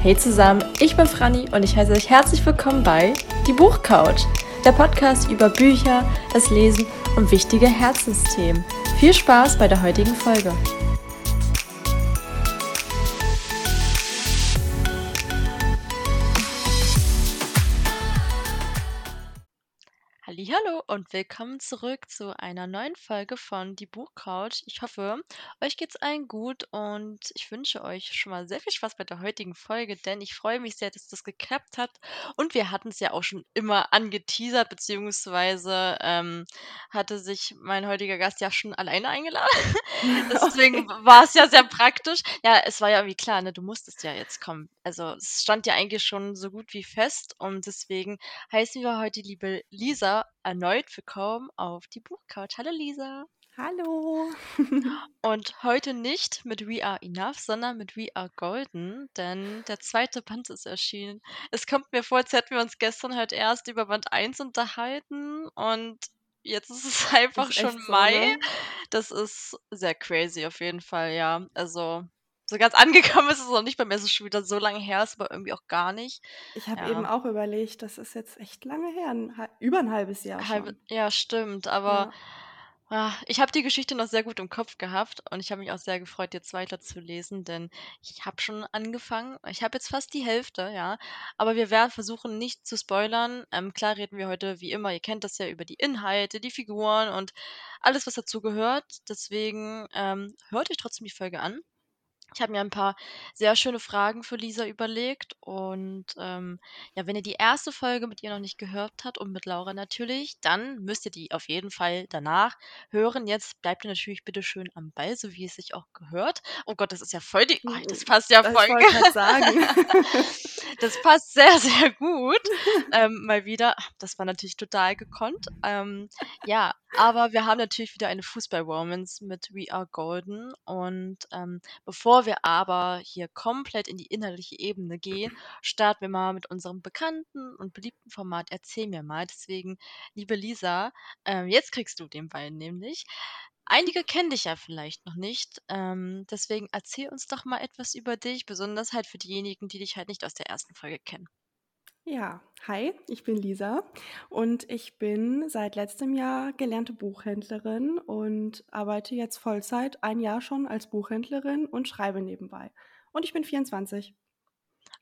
Hey zusammen, ich bin Franny und ich heiße euch herzlich willkommen bei Die Buchcouch, der Podcast über Bücher, das Lesen und wichtige Herzensthemen. Viel Spaß bei der heutigen Folge. Und willkommen zurück zu einer neuen Folge von Die Buchcouch. Ich hoffe, euch geht's allen gut und ich wünsche euch schon mal sehr viel Spaß bei der heutigen Folge, denn ich freue mich sehr, dass das geklappt hat. Und wir hatten es ja auch schon immer angeteasert, beziehungsweise ähm, hatte sich mein heutiger Gast ja schon alleine eingeladen. Deswegen Okay. war es ja sehr praktisch. Ja, es war ja irgendwie klar, ne, du musstest ja jetzt kommen. Also es stand ja eigentlich schon so gut wie fest und deswegen heißen wir heute liebe Lisa erneut willkommen auf die Buchcouch. Hallo Lisa. Hallo. Und heute nicht mit We Are Enough, sondern mit We Are Golden, denn der zweite Band ist erschienen. Es kommt mir vor, als hätten wir uns gestern halt erst über Band 1 unterhalten und jetzt ist es einfach Ist schon echt so, Mai. ne? Das ist sehr crazy auf jeden Fall, ja. Also so ganz angekommen ist es noch nicht bei mir, es ist schon wieder so lange her, ist aber irgendwie auch gar nicht. Ich habe Ja. eben auch überlegt, das ist jetzt echt lange her, 'n hal über 'n halbes Jahr Halbe schon. ja, stimmt, aber, Ja. ah, ich habe die Geschichte noch sehr gut im Kopf gehabt und ich habe mich auch sehr gefreut, jetzt weiterzulesen, denn ich habe schon angefangen. Ich habe jetzt fast die Hälfte, ja, aber wir werden versuchen, nicht zu spoilern. Ähm, klar reden wir heute wie immer, ihr kennt das ja, über die Inhalte, die Figuren und alles, was dazugehört. Deswegen, ähm, hört euch trotzdem die Folge an. Ich habe mir ein paar sehr schöne Fragen für Lisa überlegt und, ähm, ja, wenn ihr die erste Folge mit ihr noch nicht gehört habt und mit Laura natürlich, dann müsst ihr die auf jeden Fall danach hören. Jetzt bleibt ihr natürlich bitte schön am Ball, so wie es sich auch gehört. Oh Gott, das ist ja voll die oh, das passt ja Das voll sagen. Das passt sehr, sehr gut, ähm, mal wieder. Das war natürlich total gekonnt. Ähm, ja, aber wir haben natürlich wieder eine Fußball-Romance mit We Are Golden und, ähm, bevor wir aber hier komplett in die inhaltliche Ebene gehen, starten wir mal mit unserem bekannten und beliebten Format „Erzähl mir mal“. Deswegen, liebe Lisa, ähm, jetzt kriegst du den Ball nämlich. Einige kennen dich ja vielleicht noch nicht, ähm, deswegen erzähl uns doch mal etwas über dich, besonders halt für diejenigen, die dich halt nicht aus der ersten Folge kennen. Ja, hi, ich bin Lisa und ich bin seit letztem Jahr gelernte Buchhändlerin und arbeite jetzt Vollzeit ein Jahr schon als Buchhändlerin und schreibe nebenbei. Und ich bin 24.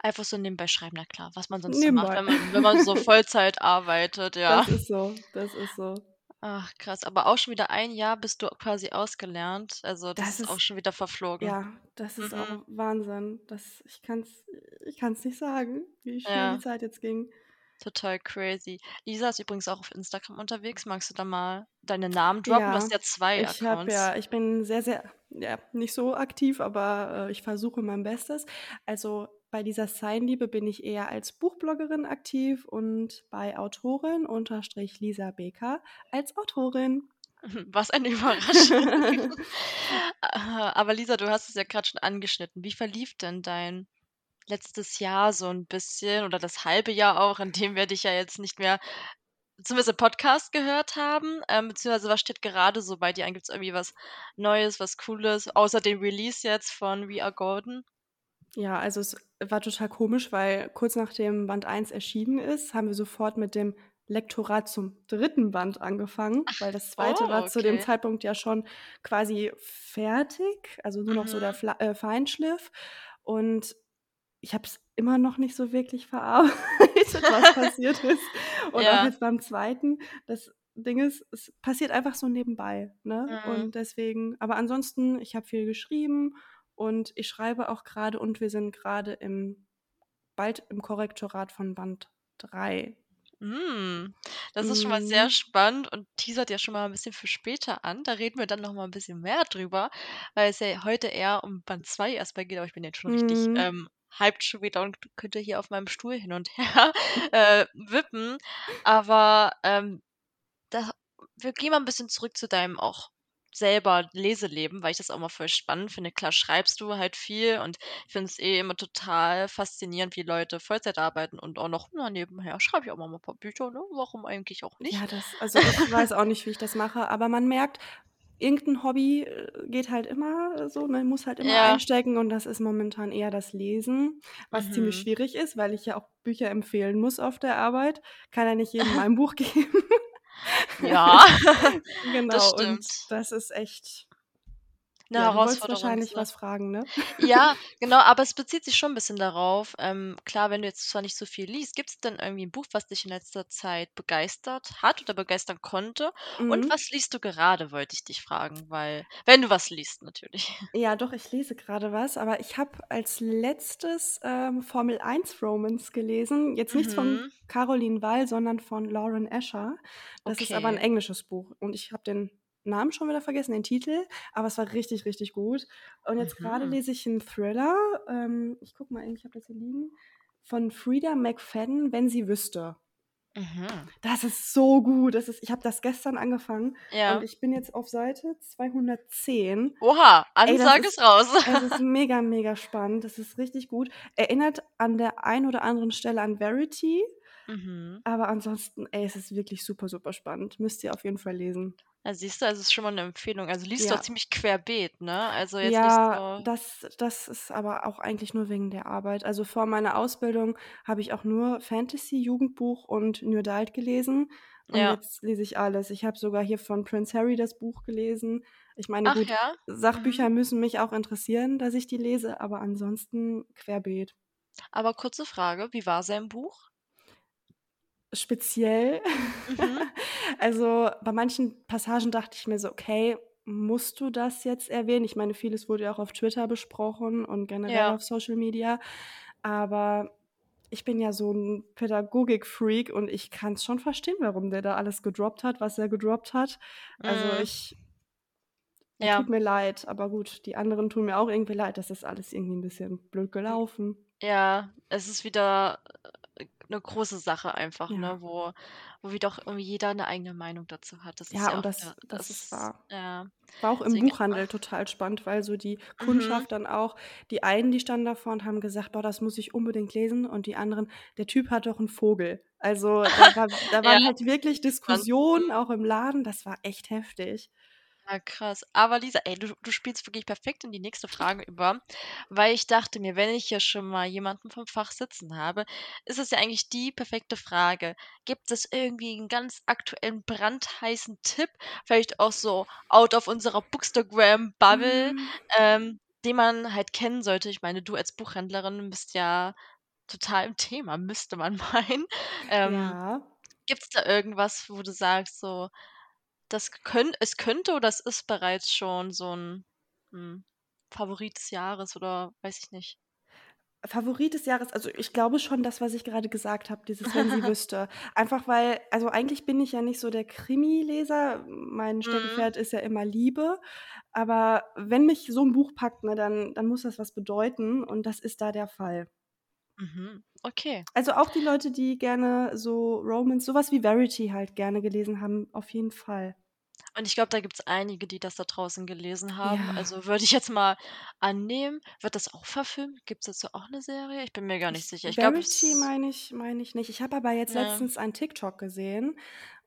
Einfach so nebenbei schreiben, na klar, was man sonst so macht, wenn man wenn man so Vollzeit arbeitet, ja. Das ist so, das ist so. Ach krass, aber auch schon wieder ein Jahr bist du quasi ausgelernt. Also, das Das ist auch ist schon wieder verflogen. ja, das ist Mhm. auch Wahnsinn. Das ich kann's ich kann's nicht sagen, wie schnell die Ja. Zeit jetzt ging. Total crazy. Lisa ist übrigens auch auf Instagram unterwegs. Magst du da mal deinen Namen droppen? Du hast Ja, ja 2 ich habe Accounts. ja ich bin sehr, sehr ja, nicht so aktiv, aber, äh, ich versuche mein Bestes. Also, bei dieser Seinliebe bin ich eher als Buchbloggerin aktiv und bei Autorin Unterstrich Lisa Beker als Autorin. Was eine Überraschung. Aber Lisa, du hast es ja grad schon angeschnitten. Wie verlief denn dein letztes Jahr so 'n bisschen oder das halbe Jahr auch, in dem wir dich ja jetzt nicht mehr zumindest im Podcast gehört haben? Ähm, beziehungsweise was steht gerade so bei dir an? Gibt's irgendwie was Neues, was Cooles, außer dem Release jetzt von We Are Golden? Ja, also, es war total komisch, weil kurz nachdem Band 1 erschienen ist, haben wir sofort mit dem Lektorat zum 3. Band angefangen, weil das 2. Oh, war zu dem okay. Zeitpunkt ja schon quasi fertig, also, nur noch so der Mhm. Fla äh, Feinschliff. Und ich habe es immer noch nicht so wirklich verarbeitet, was passiert ist. Und auch Ja. jetzt beim 2. das Ding ist, es passiert einfach so nebenbei, ne? Mhm. Und deswegen aber ansonsten, ich habe viel geschrieben und ich schreibe auch grade und wir sind grade im bald im Korrektorat von Band 3. Hm, das ist schon mal sehr Mhm. spannend und teasert ja schon mal 'n bisschen für später an. Da reden wir dann noch mal 'n bisschen mehr drüber, weil es ja heute eher um Band 2 erst mal geht, aber ich bin jetzt schon richtig, Mhm. ähm, hyped schon wieder und könnte hier auf meinem Stuhl hin und her, äh, wippen. Aber, ähm, da wir gehen mal 'n bisschen zurück zu deinem auch selber Leseleben, weil ich das auch immer voll spannend finde. Klar schreibst du halt viel und ich finde es eh immer total faszinierend, wie Leute Vollzeit arbeiten und auch noch, na, nebenher schreibe ich auch mal 'n paar Bücher, ne? Warum eigentlich auch Ja, nicht? das also, ich weiß auch nicht, wie ich das mache, aber man merkt irgend Hobby, äh, geht halt immer so, man muss halt immer Ja. einstecken und das ist momentan eher das Lesen, was ziemlich Mhm. schwierig ist, weil ich ja auch Bücher empfehlen muss auf der Arbeit. Kann ja nicht jedem mein Buch geben. Ja, das Genau, und stimmt. das ist echt 'Ne ja, du wolltest Herausforderung, wahrscheinlich so. was fragen, ne? Ja, genau, aber es bezieht sich schon 'n bisschen darauf. Ähm, klar, wenn du jetzt zwar nicht so viel liest, gibt's denn irgendwie 'n Buch, was dich in letzter Zeit begeistert hat oder begeistern konnte? Und Mhm. was liest du gerade, wollte ich dich fragen, weil wenn du was liest natürlich. Ja, doch, ich lese grade was, aber ich habe als Letztes, ähm, Formel-1-Romance gelesen. Jetzt nichts von Mhm. Caroline Wahl, sondern von Lauren Escher. Das ist aber 'n Okay. englisches Buch und ich habe den Namen schon wieder vergessen, den Titel, aber es war richtig, richtig gut. Und jetzt Mhm. lese ich 'n Thriller, ähm, ich gucke mal eben, ich habe das hier liegen, von Freida McFadden, „Wenn sie wüsste“. Mhm. Das ist so gut. Das ist ich habe das gestern angefangen und Ja. ich bin jetzt auf Seite 210. Oha, das Ansage ist ist raus. es ist mega, mega spannend. Das ist richtig gut. Erinnert an der einen oder anderen Stelle an Verity, Mhm. aber ansonsten, ey, es ist wirklich super, super spannend. Müsst ihr auf jeden Fall lesen. Ja, siehst du, also ist schon mal 'ne Empfehlung. Also liest Ja. ziemlich querbeet, ne? Also jetzt Ja, so das das ist aber auch eigentlich nur wegen der Arbeit. Also vor meiner Ausbildung habe ich auch nur Fantasy, Jugendbuch und New Adult gelesen und Ja. jetzt lese ich alles. Ich habe sogar hier von Prince Harry das Buch gelesen. Ich meine, Ach gut, ja? Mhm. Sachbücher müssen mich auch interessieren, dass ich die lese, aber ansonsten querbeet. Aber kurze Frage, wie war sein Buch? Speziell. Mhm. Also, bei manchen Passagen dachte ich mir so: „Okay, musst du das jetzt erwähnen?“ Ich meine, vieles wurde ja auch auf Twitter besprochen und generell Ja. auf Social Media, aber ich bin ja so 'n Pädagogik-Freak und ich kann's schon verstehen, warum der da alles gedroppt hat, was er gedroppt hat. Also, Mhm. ich Ja. tut mir leid, aber gut, die anderen tun mir auch irgendwie leid. Das ist alles irgendwie 'n bisschen blöd Hm, gelaufen. ja, es ist wieder, äh, 'ne große Sache einfach, Ja. ne, wo wo wie doch irgendwie jeder 'ne eigene Meinung dazu hat. Das ist Ja, ja und auch wieder das das ist das wahr. ja, War auch im deswegen Buchhandel ach. total spannend, weil so die Mhm. Kundschaft dann auch die einen, die standen davor und haben gesagt: „Boah, das muss ich unbedingt lesen“, und die anderen: „Der Typ hat doch 'n Vogel.“ Also, da war da Ja, waren halt wirklich. Diskussionen Mhm. auch im Laden, das war echt heftig. Ja, krass. Aber Lisa, ey, du du spielst wirklich perfekt in die nächste Frage über, weil ich dachte mir, wenn ich hier schon mal jemanden vom Fach sitzen habe, ist es ja eigentlich die perfekte Frage. Gibt es irgendwie 'n ganz aktuellen brandheißen Tipp, vielleicht auch so out of unserer Bookstagram-Bubble, Hm. ähm, den man halt kennen sollte? Ich meine, du als Buchhändlerin bist ja total im Thema, müsste man meinen. Ähm, Ja. gibt's da irgendwas, wo du sagst so, das könn es könnte oder es ist bereits schon so 'n, hm, Favorit des Jahres oder weiß ich nicht? Favorit des Jahres, also, ich glaube schon das, was ich gerade gesagt habe, dieses „Wenn sie wüsste“. Einfach weil also, eigentlich bin ich ja nicht so der Krimileser. Mein Mhm. Steckenpferd ist ja immer Liebe, aber wenn mich so 'n Buch packt, ne, dann dann muss das was bedeuten und das ist da der Fall. Mhm, okay. Also, auch die Leute, die gerne so Romance so was wie Verity halt gerne gelesen haben, auf jeden Fall. Und ich glaube, da gibt's einige, die das da draußen gelesen haben. Ja. Also, würde ich jetzt mal annehmen. Wird das auch verfilmt? Gibt's dazu auch 'ne Serie? Ich bin mir gar nicht Ich sicher. Ich Verity es meine ich meine ich nicht. Ich habe aber jetzt Ne. letztens ein TikTok gesehen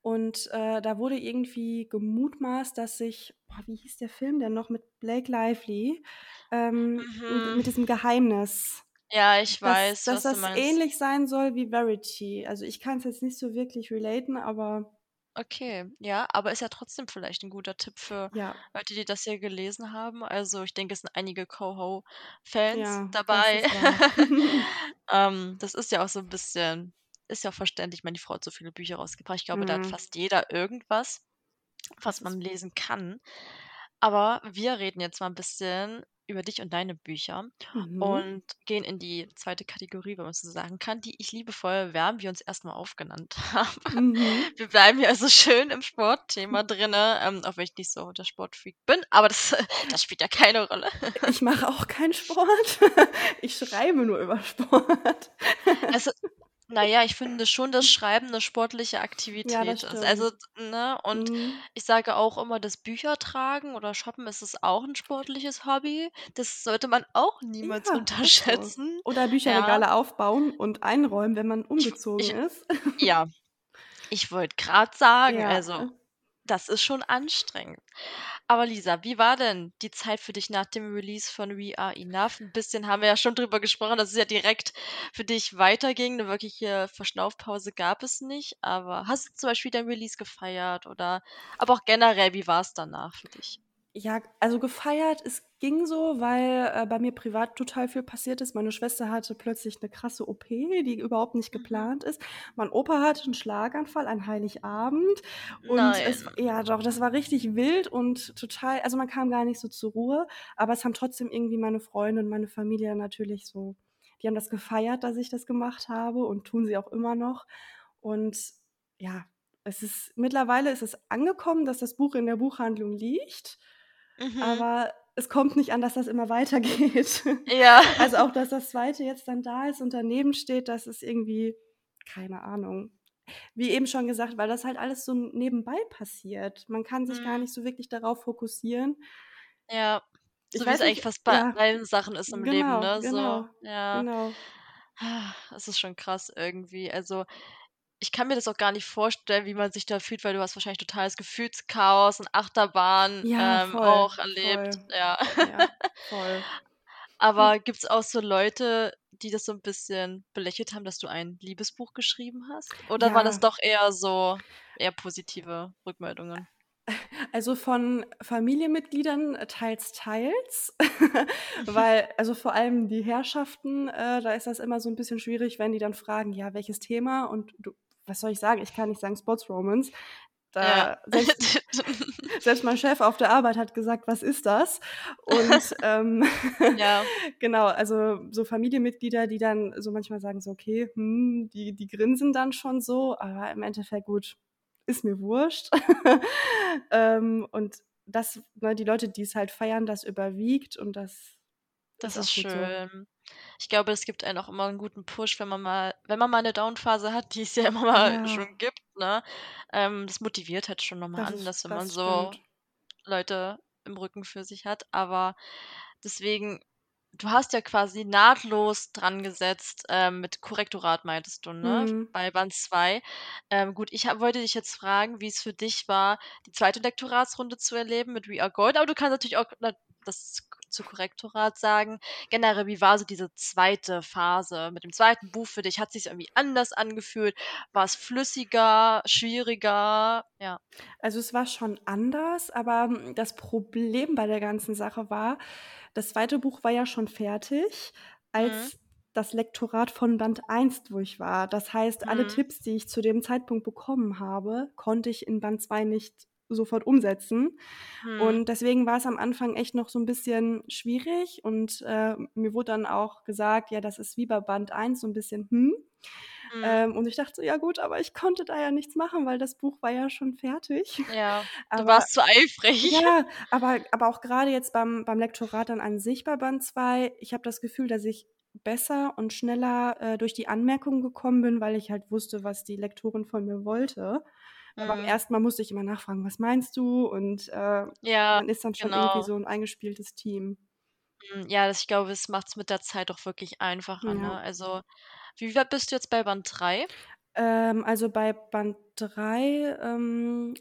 und, äh, da wurde irgendwie gemutmaßt, dass sich boah, wie hieß der Film denn noch mit Blake Lively, ähm, Mhm. mit diesem Geheimnis, Ja, ich dass weiß, dass du das ähnlich sein soll wie Verity. Also, ich kann's jetzt nicht so wirklich relaten, aber Okay, ja, aber ist ja trotzdem vielleicht 'n guter Tipp für Ja. Leute, die das hier gelesen haben. Also, ich denke, es sind einige KoHo-Fans Ja, das dabei. ist wahr. Ähm, das ist ja auch so 'n bisschen ist ja auch verständlich. Ich meine, Frau hat so viele Bücher rausgebracht. Ich glaube, da hat Mhm. fast jeder irgendwas, Das was ist man lesen kann. Aber wir reden jetzt mal 'n bisschen über dich und deine Bücher Mhm. und gehen in die 2. Kategorie, wenn man so sagen kann, die ich liebevoll „Wer haben wir uns erst mal aufgenannt“ habe. Mhm. Wir bleiben hier also schön im Sportthema drinnen, ähm, auch wenn ich nicht so der Sportfreak bin, aber das das spielt ja keine Rolle. Ich mache auch keinen Sport. Ich schreibe nur über Sport. Also, na ja, ich finde schon, dass Schreiben 'ne sportliche Ja, das Aktivität ist. Also, stimmt. ne, und Mhm. ich sage auch immer, das Büchertragen oder Shoppen, es ist auch 'n sportliches Hobby. Das sollte man auch niemals Ja, ist so. unterschätzen, Oder ja. Bücherregale aufbauen und einräumen, wenn man Ich umgezogen ich ist. ja, ich wollte grad sagen, Ja. also Das ist schon anstrengend. Aber Lisa, wie war denn die Zeit für dich nach dem Release von We Are Enough? 'N bisschen haben wir ja schon drüber gesprochen, dass es ja direkt für dich weiterging. 'Ne wirkliche Verschnaufpause gab es nicht. Aber hast du zum Beispiel dein Release gefeiert oder aber auch generell, wie war's danach für dich? Ja, also gefeiert, es ging so, weil, äh, bei mir privat total viel passiert ist. Meine Schwester hatte plötzlich 'ne krasse OP, die überhaupt nicht Mhm. geplant ist. Mein Opa hatte 'n Schlaganfall an Heiligabend und es Nein. ja doch, das war richtig wild und total also, man kam gar nicht so zur Ruhe, aber es haben trotzdem irgendwie meine Freunde und meine Familie natürlich so die haben das gefeiert, dass ich das gemacht habe und tun sie auch immer noch. Und ja, es ist mittlerweile ist es angekommen, dass das Buch in der Buchhandlung liegt, Mhm. aber es kommt nicht an, dass das immer weitergeht. Ja. Also, auch, dass das 2. jetzt dann da ist und daneben steht, das ist irgendwie keine Ahnung. Wie eben schon gesagt, weil das halt alles so nebenbei passiert. Man kann sich gar Mhm. nicht so wirklich darauf fokussieren. Ja, Ich so wie's weiß eigentlich fast bei ja, allen Sachen ist im Leben, genau, ne, so, genau, ja. genau. Es ist schon krass irgendwie. Also, ich kann mir das auch gar nicht vorstellen, wie man sich da fühlt, weil du hast wahrscheinlich totales Gefühlschaos und Achterbahn, Ja, ähm, voll, auch erlebt, voll. ja. Ja, voll. Hm. Aber gibt's auch so Leute, die das so 'n bisschen belächelt haben, dass du ein Liebesbuch geschrieben hast? Oder waren das Ja. doch eher so eher positive Rückmeldungen? Also, von Familienmitgliedern teils, teils, weil also, vor allem die Herrschaften, äh, da ist das immer so 'n bisschen schwierig, wenn die dann fragen: „Ja, welches Thema?“ Und du was soll ich sagen? Ich kann nicht sagen Sports-Romance. Ja. Da selbst selbst mein Chef auf der Arbeit hat gesagt: „Was ist das?“ Und, ähm, Ja. genau, also, so Familienmitglieder, die dann so manchmal sagen so: „Okay, hm“, die die grinsen dann schon so, aber im Endeffekt gut, ist mir wurscht. Ähm, und das ne, die Leute, die's halt feiern, das überwiegt und das Das ist ist gut so. Ich glaube, es gibt einen auch immer 'n guten Push, wenn man mal wenn man mal 'ne Down-Phase hat, die es ja immer mal Ja. schon gibt, ne? Ähm, das motiviert halt schon noch mal Das ist anders, wenn man so stimmt. Leute im Rücken für sich hat. Aber deswegen du hast ja quasi nahtlos dran gesetzt, ähm, mit Korrektorat meintest du, ne, Mhm. bei Band 2. Ähm, gut, ich ha wollte dich jetzt fragen, wie's für dich war, die 2. Lektoratsrunde zu erleben mit We Are Gold, aber du kannst natürlich auch na das zu Korrektorat sagen. Generell, wie war so diese 2. Phase mit dem 2. Buch für dich? Hat sich's irgendwie anders angefühlt? War's flüssiger, schwieriger? Ja. Also, es war schon anders, aber, hm, das Problem bei der ganzen Sache war, das 2. Buch war ja schon fertig, Mhm. als das Lektorat von Band 1 durch war. Das heißt, alle Mhm. Tipps, die ich zu dem Zeitpunkt bekommen habe, konnte ich in Band 2 nicht sofort umsetzen. Mhm. Und deswegen war's am Anfang echt noch so 'n bisschen schwierig und, äh, mir wurde dann auch gesagt: „Ja, das ist wie bei Band 1 so 'n bisschen, hm?“ Mhm. Ähm, und ich dachte so: „Ja gut, aber ich konnte da ja nichts machen, weil das Buch war ja schon fertig.“ Ja, du Aber warst zu eifrig. ja, aber aber auch grade jetzt beim beim Lektorat dann an sich bei Band 2, ich habe das Gefühl, dass ich besser und schneller, äh, durch die Anmerkungen gekommen bin, weil ich halt wusste, was die Lektorin von mir wollte. Beim Mhm. 1. Mal musste ich immer nachfragen: „Was meinst du?“ Und, äh, Ja, man ist dann schon irgendwie genau. so 'n eingespieltes Team. Hm, ja, das ich glaube, es macht's mit der Zeit auch wirklich einfacher, Ja. ne? Also, wie weit bist du jetzt bei Band 3? Ähm, also, bei Band 3, ähm,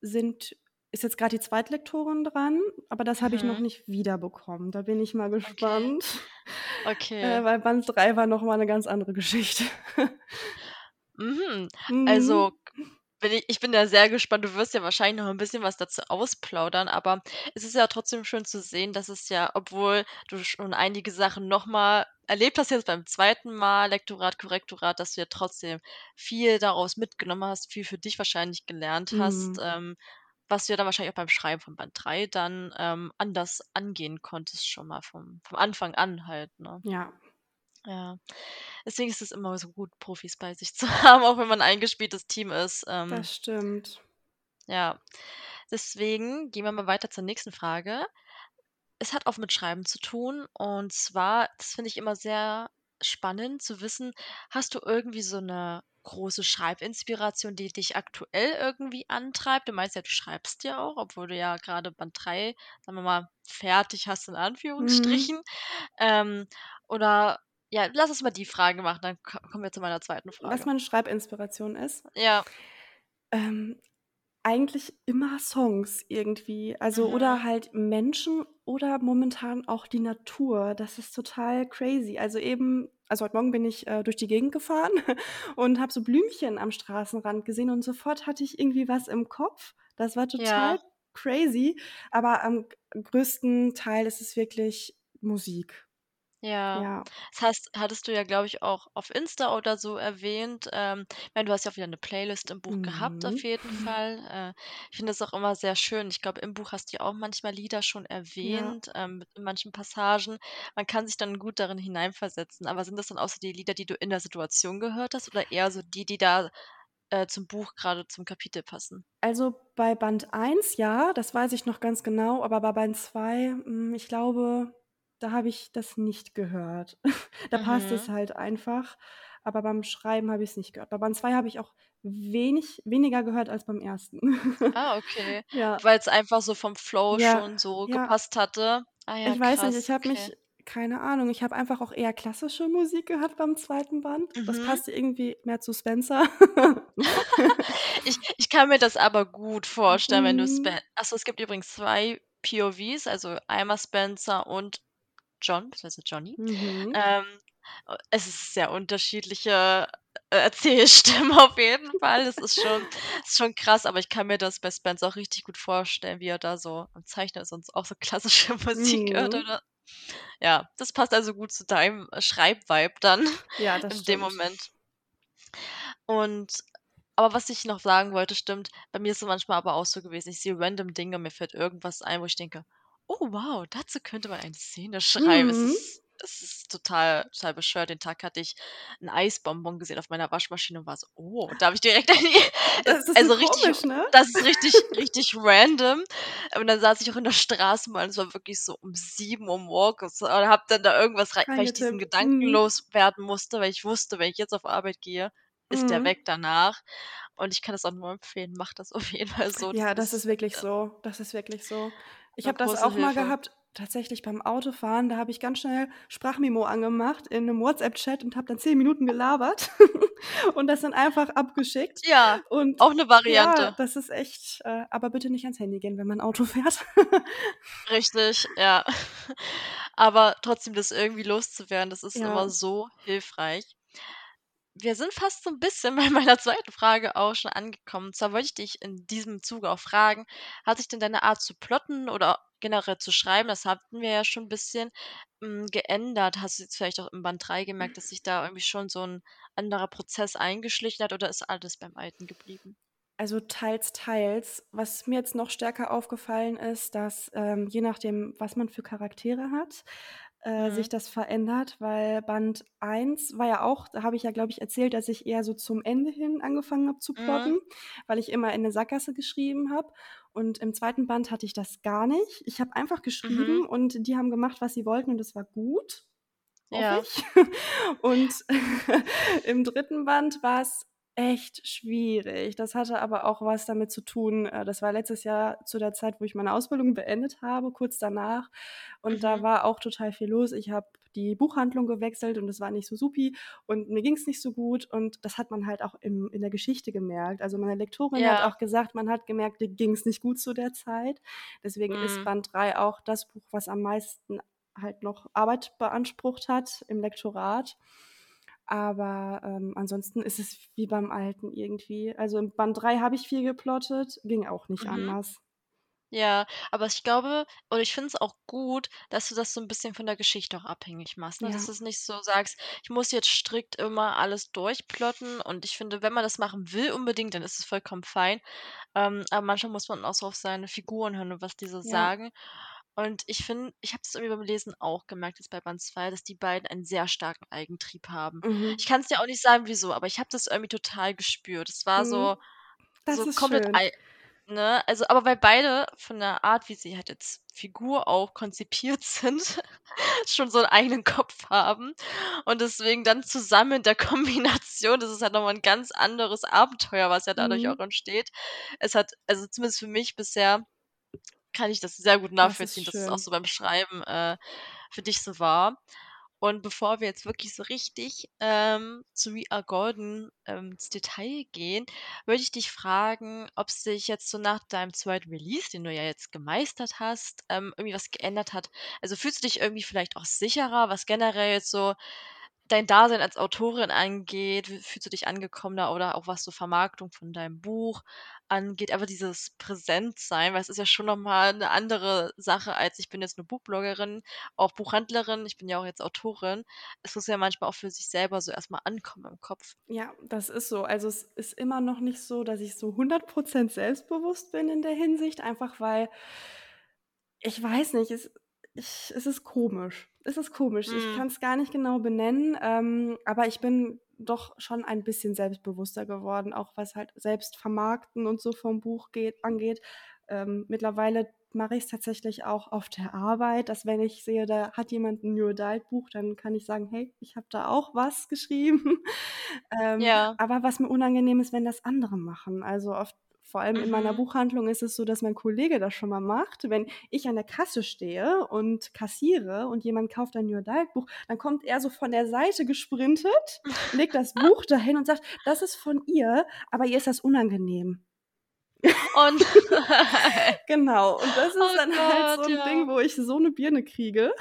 sind ist jetzt grad die Zweitlektorin dran, aber das habe ich noch Mhm. nicht wiederbekommen. Da bin ich mal Okay. gespannt, Okay. äh, weil Band 3 war noch mal 'ne ganz andere Geschichte. Mhm. Mhm. Also, k bin i ich bin da sehr gespannt. Du wirst ja wahrscheinlich noch 'n bisschen was dazu ausplaudern, aber es ist ja trotzdem schön zu sehen, dass es ja, obwohl du schon einige Sachen noch mal erlebt hast jetzt beim 2. Mal Lektorat, Korrektorat, dass du ja trotzdem viel daraus mitgenommen hast, viel für dich wahrscheinlich gelernt hast, Mhm. ähm, was du ja dann wahrscheinlich auch beim Schreiben von Band 3 dann, ähm, anders angehen konntest schon mal vom vom Anfang an halt, ne? Ja. Ja. Deswegen ist es immer so gut, Profis bei sich zu haben, auch wenn man 'n eingespieltes Team ist, ähm Das stimmt. Ja. Deswegen gehen wir mal weiter zur nächsten Frage. Es hat auch mit Schreiben zu tun und zwar, das finde ich immer sehr spannend zu wissen, hast du irgendwie so 'ne große Schreibinspiration, die dich aktuell irgendwie antreibt? Du meinst ja, du schreibst ja auch, obwohl du ja grade Band 3, sagen wir mal, fertig hast in Mhm. Anführungsstrichen. Ähm, oder ja, lass uns mal die Frage machen, dann ko kommen wir zu meiner 2. Was Frage. meine Schreibinspiration ist? Ja. Ähm Eigentlich immer Songs irgendwie. Also Mhm. oder halt Menschen oder momentan auch die Natur. Das ist total crazy. Also eben also heute Morgen bin ich, äh, durch die Gegend gefahren und habe so Blümchen am Straßenrand gesehen und sofort hatte ich irgendwie was im Kopf. Das war Ja. total crazy, aber am größten Teil ist es wirklich Musik. Ja. Ja. Das heißt hattest du ja, glaube ich, auch auf Insta oder so erwähnt. Ähm, ich meine, du hast ja auch wieder 'ne Playlist im Buch gehabt auf Mhm. jeden Fall. Äh, ich finde das auch immer sehr schön. Ich glaube, im Buch hast du ja auch manchmal Lieder schon Ja. erwähnt, ähm, in manchen Passagen. Man kann sich dann gut darin hineinversetzen. Aber sind das dann auch so die Lieder, die du in der Situation gehört hast oder eher so die, die da, äh, zum Buch grade zum Kapitel passen? Also, bei Band 1 ja, das weiß ich noch ganz genau, aber bei Band 2, hm, ich glaube, da habe ich das nicht gehört. Da passt es Mhm. halt einfach, aber beim Schreiben habe ich's nicht gehört. Bei Band 2 habe ich auch wenig weniger gehört als beim 1. Ah, okay, Ja. weil's einfach so vom Flow Ja, schon so ja. gepasst hatte? Ah Ich weiß nicht, ich krass, habe okay. mich keine Ahnung, ich habe einfach auch eher klassische Musik gehört beim 2. Band. Das Mhm. passte irgendwie mehr zu Spencer. Ich ich kann mir das aber gut vorstellen, wenn du Mhm. Spen ach so, es gibt übrigens 2 POVs, also einmal Spencer und John, beziehungsweise Johnny. Mhm. Ähm, äh, es ist sehr unterschiedliche E Erzählstimmen auf jeden Fall. Das ist schon ist schon krass, aber ich kann mir das bei Spencer auch richtig gut vorstellen, wie er da so am Zeichnen ist und auch so klassische Musik hört, Mhm. oder? Ja, das passt also gut zu deinem Schreib-Vibe dann Ja, das in dem stimmt. Moment. Und aber was ich noch sagen wollte, stimmt, bei mir ist es manchmal aber auch so gewesen, ich sehe random Dinge, mir fällt irgendwas ein, wo ich denke: „Oh wow, dazu könnte man eine Szene schreiben.“ Es Mhm. ist es ist total total bescheuert. Den Tag hatte ich 'n Eisbonbon gesehen auf meiner Waschmaschine und war so: „Oh“, da habe ich direkt an die Das ist so also richtig komisch, ne? das ist richtig richtig random. Und dann saß ich auch in der Straßenbahn, es war wirklich so um 7:00 morgens und habe dann da irgendwas rei weil ich diesen Gedanken mhm. loswerden musste, weil ich wusste, wenn ich jetzt auf Arbeit gehe, ist der Mhm. weg danach. Und ich kann das auch nur empfehlen, macht das auf jeden Fall so. Das Ja, das ist ist, wirklich äh so. Das ist wirklich so. Ich habe das auch mal Hilfe. gehabt, tatsächlich beim Autofahren, da habe ich ganz schnell Sprachmemo angemacht in 'nem WhatsApp-Chat und habe dann 10 Minuten gelabert und das dann einfach abgeschickt. Ja, Und auch 'ne ja, Variante. das ist echt äh, aber bitte nicht ans Handy gehen, wenn man Auto fährt. Richtig, ja. Aber trotzdem das irgendwie loszuwerden, das ist Ja. immer so hilfreich. Wir sind fast so 'n bisschen bei meiner 2. Frage auch schon angekommen. Und zwar wollte ich dich in diesem Zuge auch fragen, hat sich denn deine Art zu plotten oder generell zu schreiben, das hatten wir ja schon 'n bisschen, hm, geändert? Hast du jetzt vielleicht auch im Band 3 gemerkt, dass sich da irgendwie schon so 'n anderer Prozess eingeschlichen hat oder ist alles beim Alten geblieben? Also teils, teils. Was mir jetzt noch stärker aufgefallen ist, dass, ähm, je nachdem, was man für Charaktere hat, äh, sich Mhm. das verändert, weil Band 1 war ja auch da habe ich ja, glaube ich, erzählt, dass ich eher so zum Ende hin angefangen habe zu Mhm. plotten, weil ich immer in 'ne Sackgasse geschrieben habe. Und im 2. Band hatte ich das gar nicht. Ich habe einfach Mhm. geschrieben und die haben gemacht, was sie wollten und es war gut, hoffe Ja. ich. Und im 3. Band war's echt schwierig. Das hatte aber auch was damit zu tun äh, das war letztes Jahr zu der Zeit, wo ich meine Ausbildung beendet habe, kurz danach. Und da Mhm. war auch total viel los. Ich habe die Buchhandlung gewechselt und es war nicht so supi und mir ging's nicht so gut und das hat man halt auch im in der Geschichte gemerkt. Also, meine Lektorin hat Ja. auch gesagt, man hat gemerkt, ihr ging's nicht gut zu der Zeit. Deswegen ist Mhm. Band 3 auch das Buch, was am meisten halt noch Arbeit beansprucht hat im Lektorat. Aber, ähm, ansonsten ist es wie beim Alten irgendwie. Also, in Band 3 habe ich viel geplottet, ging auch nicht Mhm. anders. Ja, aber ich glaube oder ich finde es auch gut, dass du das so 'n bisschen von der Geschichte auch abhängig machst, ne? Dass Ja. du's nicht so sagst: „Ich muss jetzt strikt immer alles durchplotten.“ Und ich finde, wenn man das machen will unbedingt, dann ist es vollkommen fein. Ähm, aber manchmal muss man auch so auf seine Figuren hören und was die so Ja. sagen. Und ich finde ich habe das irgendwie beim Lesen auch gemerkt jetzt bei Band 2, dass die beiden einen sehr starken Eigentrieb haben. Mhm. Ich kann's dir auch nicht sagen, wieso, aber ich habe das irgendwie total gespürt. Es war Mhm. so Das so komplett ne? Also aber weil beide von der Art, wie sie halt jetzt Figur auch konzipiert sind, schon so 'n eigenen Kopf haben. Und deswegen dann zusammen in der Kombination, das ist halt noch mal 'n ganz anderes Abenteuer, was ja dadurch auch Mhm. entsteht. Es hat also zumindest für mich bisher kann ich das sehr gut Das nachvollziehen, dass es auch so beim Schreiben, äh, für dich so war. Und bevor wir jetzt wirklich so richtig, ähm, zu We Are Golden, ähm, ins Detail gehen, würde ich dich fragen, ob sich jetzt so nach deinem zweiten Release, den du ja jetzt gemeistert hast, ähm, irgendwie was geändert hat. Also, fühlst du dich irgendwie vielleicht auch sicherer, was generell jetzt so dein Dasein als Autorin angeht? Fühlst du dich angekommener oder auch was so Vermarktung von deinem Buch angeht, einfach dieses Präsentsein, weil es ist ja schon noch mal 'ne andere Sache als ich bin jetzt nur Buchbloggerin, auch Buchhändlerin, ich bin ja auch jetzt Autorin. Es muss ja manchmal auch für sich selber so erst mal ankommen im Kopf. Ja, das ist so. Also, es ist immer noch nicht so, dass ich so 100 % selbstbewusst bin in der Hinsicht, einfach weil ich weiß nicht, es ich es ist komisch. Es ist komisch. Ich Mhm. kann's gar nicht genau benennen, ähm, aber ich bin doch schon ein bisschen selbstbewusster geworden, auch was halt Selbstvermarkten und so vom Buch geht angeht. Ähm, mittlerweile mache ich's tatsächlich auch auf der Arbeit, dass wenn ich sehe, da hat jemand 'n New Adult Buch, dann kann ich sagen: „Hey, ich habe da auch was geschrieben.“ Ähm, Ja. aber was mir unangenehm ist, wenn das andere machen. Also, oft vor allem in meiner Mhm. Buchhandlung ist es so, dass mein Kollege das schon mal macht. Wenn ich an der Kasse stehe und kassiere und jemand kauft ein New Adult Buch, dann kommt er so von der Seite gesprintet, legt das Buch dahin und sagt: „Das ist von ihr, aber ihr ist das unangenehm.“ Nein. Genau, und das ist Oh dann halt so Gott, 'n ja. Ding, wo ich so 'ne Birne kriege.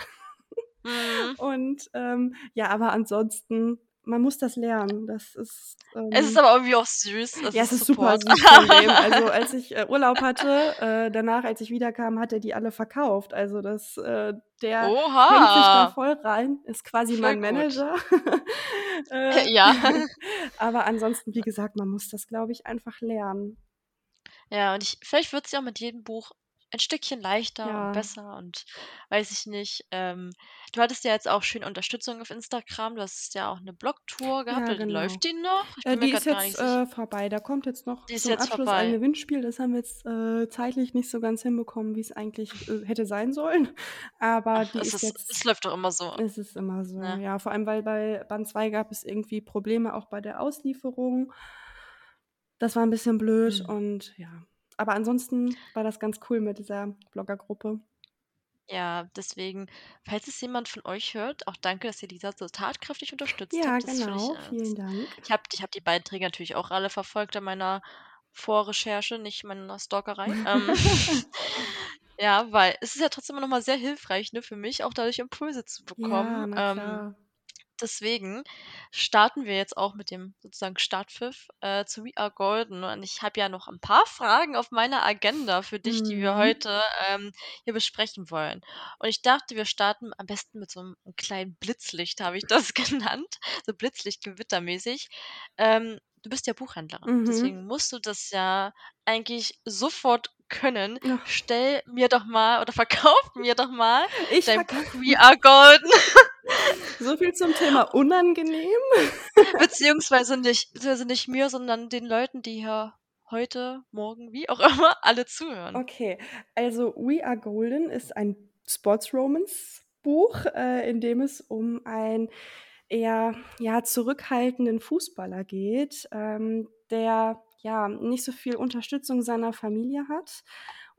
Mhm. Und, ähm, ja, aber ansonsten, man muss das lernen. Das ist, Es ist ähm aber irgendwie auch süß, Ja, es ist super süß von dem. Also, als ich, äh, Urlaub hatte, äh, danach, als ich wiederkam, hat er die alle verkauft. Also, das äh, der hängt sich da Oha. voll rein, ist quasi Voll mein. Manager. Äh, Ja. aber ansonsten, wie gesagt, man muss das, glaube ich, einfach lernen. Ja, und ich vielleicht wird's ja mit jedem Buch ein Stückchen leichter und Ja. besser und weiß ich nicht. Ähm, du hattest ja jetzt auch schön Unterstützung auf Instagram. Du hast ja auch 'ne Blogtour gehabt Ja, genau. läuft die noch? Ich Äh, die ist jetzt, äh, vorbei. Da kommt jetzt noch Die ist zum jetzt Abschluss ein vorbei. Gewinnspiel. Das haben wir jetzt, äh, zeitlich nicht so ganz hinbekommen, wie's eigentlich, äh, hätte sein sollen. Aber Ach, die es ist ist jetzt es läuft doch immer so, es ist immer so, ne? ja. Vor allem, weil bei Band 2 gab es irgendwie Probleme auch bei der Auslieferung. Das war 'n bisschen blöd Mhm. und ja. Aber ansonsten war das ganz cool mit dieser Bloggergruppe. Ja, deswegen, falls es jemand von euch hört, auch danke, dass ihr Lisa so tatkräftig unterstützt Ja, habt. Ich, genau. äh Vielen Dank. ich habe ich habe die Beiträge natürlich auch alle verfolgt an meiner Vorrecherche, nicht meiner Stalkerei. Ähm, ja, weil es ist ja trotzdem immer noch mal sehr hilfreich, ne, für mich auch dadurch Impulse zu bekommen. Ja, na Ähm, klar. Deswegen starten wir jetzt auch mit dem sozusagen Startpfiff, äh, zu We Are Golden. Und ich habe ja noch 'n paar Fragen auf meiner Agenda für dich, die wir Mhm. heute, ähm, hier besprechen wollen. Und ich dachte, wir starten am besten mit so 'm kleinen Blitzlicht, habe ich das genannt, so Blitzlicht-Gewitter-mäßig. Ähm, du bist ja Buchhändlerin, Mhm. deswegen musst du das ja eigentlich sofort können. Ach. Stell mir doch mal oder verkauf mir doch mal Ich dein Buch We Are Golden. So viel zum Thema unangenehm. Beziehungsweise nicht beziehungsweise nicht mir, sondern den Leuten, die hier heute, morgen, wie auch immer, alle zuhören. Okay, also We Are Golden ist ein Sports-Romance-Buch, äh, in dem es um einen eher, ja, zurückhaltenden Fußballer geht, ähm, der, ja, nicht so viel Unterstützung seiner Familie hat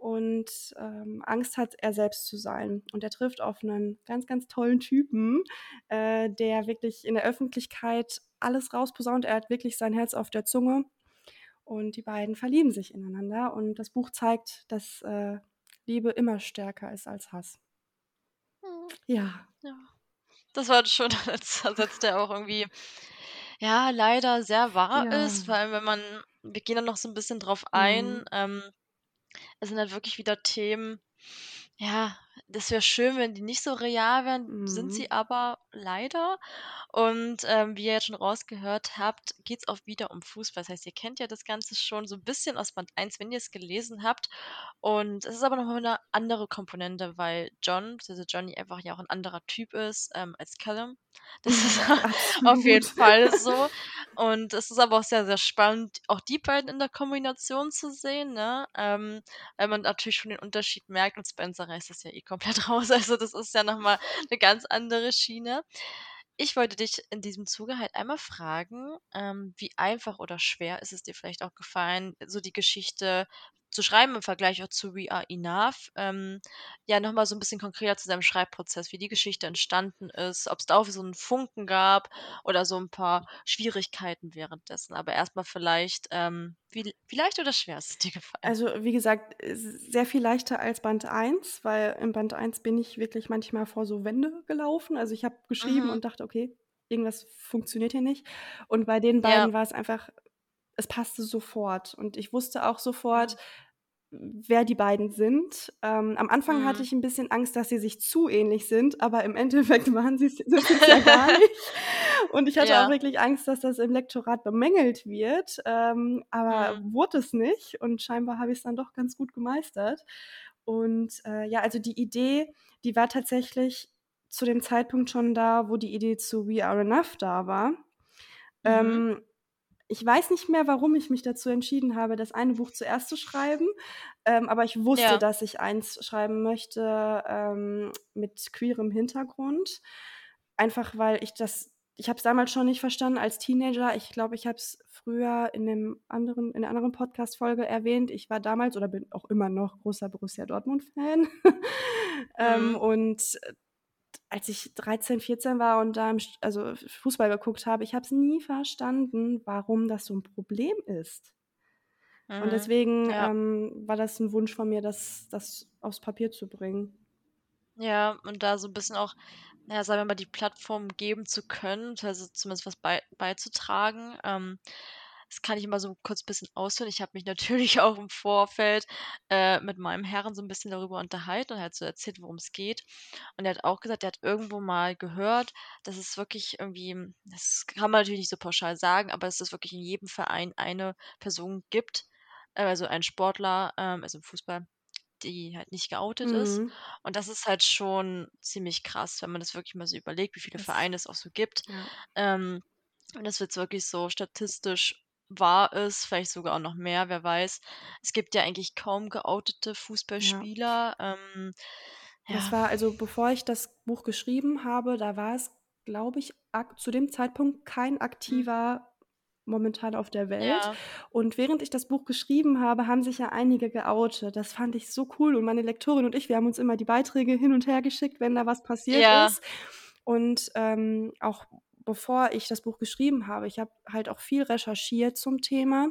und, ähm, Angst hat, er selbst zu sein. Und er trifft auf 'nen ganz, ganz tollen Typen, äh, der wirklich in der Öffentlichkeit alles rausposaunt. Er hat wirklich sein Herz auf der Zunge und die beiden verlieben sich ineinander. Und das Buch zeigt, dass, äh, Liebe immer stärker ist als Hass. Mhm. Ja. Ja. Das war schon 'n letzter Satz, der auch irgendwie, ja, leider sehr wahr ist, Ja. vor allem, wenn man wir gehen dann noch so 'n bisschen drauf ein. Mhm. Ähm, es sind halt wirklich wieder Themen, ja, das wäre schön, wenn die nicht so real wären, sind Mhm. sie aber leider. Und, ähm, wie ihr jetzt schon rausgehört habt, geht's auch wieder um Fußball. Das heißt, ihr kennt ja das Ganze schon so 'n bisschen aus Band 1, wenn ihr's gelesen habt. Und es ist aber noch mal 'ne andere Komponente, weil John beziehungsweise Johnny einfach ja auch 'n anderer Typ ist, ähm, als Callum. Das ist auf jeden. Fall so. Und es ist aber auch sehr, sehr spannend, auch die beiden in der Kombination zu sehen, ne? Ähm, weil man natürlich schon den Unterschied merkt und Spencer reißt das ja eh komplett raus. Also, das ist ja noch mal 'ne ganz andere Schiene. Ich wollte dich in diesem Zuge halt einmal fragen, ähm, wie einfach oder schwer ist es dir vielleicht auch gefallen, so die Geschichte zu schreiben im Vergleich auch zu We Are Enough. Ähm, ja, noch mal so 'n bisschen konkreter zu seinem Schreibprozess, wie die Geschichte entstanden ist, ob's da auch so 'n Funken gab oder so 'n paar Schwierigkeiten währenddessen. Aber erst mal vielleicht, ähm, wie wie leicht oder schwer ist es dir gefallen? Also, wie gesagt, äh, sehr viel leichter als Band 1, weil in Band 1 bin ich wirklich manchmal vor so Wände gelaufen. Also, ich habe geschrieben Mhm. und dachte: „Okay, irgendwas funktioniert hier nicht.“ Und bei den Ja. beiden war's einfach es passte sofort und ich wusste auch Mhm. sofort, wer die beiden sind. Ähm, am Anfang hatte Mhm. ich 'n bisschen Angst, dass sie sich zu ähnlich sind, aber im Endeffekt waren sind sie's ja gar nicht. Und ich hatte auch Ja. wirklich Angst, dass das im Lektorat bemängelt wird, ähm, aber Mhm. wurde es nicht und scheinbar habe ich's dann doch ganz gut gemeistert. Und, äh, ja, also, die Idee, die war tatsächlich zu dem Zeitpunkt schon da, wo die Idee zu We Are Enough da war. Mhm. Ähm, ich weiß nicht mehr, warum ich mich dazu entschieden habe, das eine Buch zuerst zu schreiben, ähm, aber ich wusste, Ja. dass ich eins schreiben möchte, ähm, mit queerem Hintergrund. Einfach, weil ich das ich habe es damals schon nicht verstanden als Teenager. Ich glaube, ich habe es früher in 'nem anderen in 'ner anderen Podcast-Folge erwähnt. Ich war damals oder bin auch immer noch großer Borussia Dortmund-Fan. Ähm, Mhm. und, als ich 13, 14 war und da also, Fußball geguckt habe, ich habe es nie verstanden, warum das so 'n Problem ist. Und Mhm. deswegen, Ja. ähm, war das 'n Wunsch von mir, das das aufs Papier zu bringen. Ja, und da so 'n bisschen auch, ja, sagen wir mal, die Plattform geben zu können, also, zumindest was bei beizutragen. Ähm, das kann ich immer so kurz bisschen ausführen. Ich habe mich natürlich auch im Vorfeld, äh, mit meinem Herren so 'n bisschen darüber unterhalten und halt so erzählt, worum's geht. Und er hat auch gesagt, er hat irgendwo mal gehört, dass es wirklich irgendwie das kann man natürlich nicht so pauschal sagen, aber dass es wirklich in jedem Verein eine Person gibt, äh, also, ein Sportler, ähm, also, im Fußball, die halt nicht geoutet ist. Mhm. Und das ist halt schon ziemlich krass, wenn man das wirklich mal so überlegt, wie viele Das Vereine es auch so gibt. ja. Ähm, und das jetzt wirklich so statistisch wahr ist, vielleicht sogar auch noch mehr, wer weiß. Es gibt ja eigentlich kaum geoutete Ja. Fußballspieler, ähm, Das ja. war also, bevor ich das Buch geschrieben habe, da war es, glaube ich, zu dem Zeitpunkt kein Mhm. Aktiver momentan auf der Welt. Ja. Und während ich das Buch geschrieben habe, haben sich ja einige geoutet. Das fand ich so cool und meine Lektorin und ich, wir haben uns immer die Beiträge hin und her geschickt, wenn da was passiert Ja. ist. Und, ähm, auch bevor ich das Buch geschrieben habe, ich habe halt auch viel recherchiert zum Thema.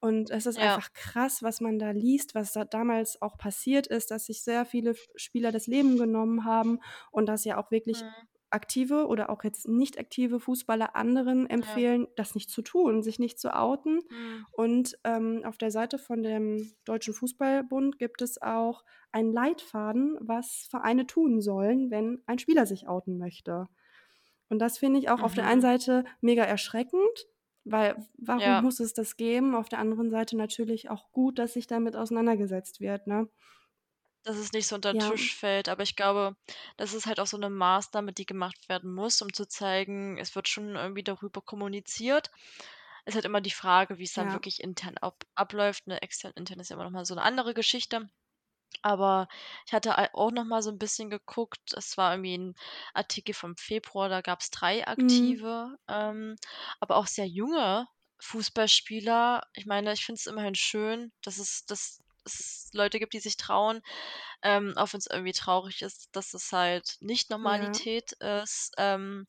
Und es ist Ja. einfach krass, was man da liest, was da damals auch passiert ist, dass sich sehr viele Spieler das Leben genommen haben und dass ja auch wirklich Mhm. aktive oder auch jetzt nicht aktive Fußballer anderen Ja. empfehlen, das nicht zu tun, sich nicht zu outen. Mhm. Und, ähm, auf der Seite von dem Deutschen Fußball-Bund gibt es auch einen Leitfaden, was Vereine tun sollen, wenn ein Spieler sich outen möchte. Und das finde ich auch auf der einen Mhm. Seite mega erschreckend, weil warum Ja. muss es das geben? Auf der anderen Seite natürlich auch gut, dass sich damit auseinandergesetzt wird, ne? Dass es nicht so unter 'n Ja. Tisch fällt, aber ich glaube, das ist halt auch so 'ne Maßnahme, die gemacht werden muss, um zu zeigen, es wird schon irgendwie darüber kommuniziert. Ist halt immer die Frage, wie's dann Ja. wirklich intern ab abläuft, ne? Extern, intern ist ja immer noch mal so 'ne andere Geschichte. Aber ich hatte a auch noch mal so 'n bisschen geguckt. Es war irgendwie 'n Artikel vom Februar, da gab's 3 Mhm. aktive, ähm, aber auch sehr junge Fußballspieler. Ich meine, ich finde es immerhin schön, dass es dass es Leute gibt, die sich trauen, ähm, auch wenn's irgendwie traurig ist, dass es halt nicht Ja. Normalität ist. Ähm,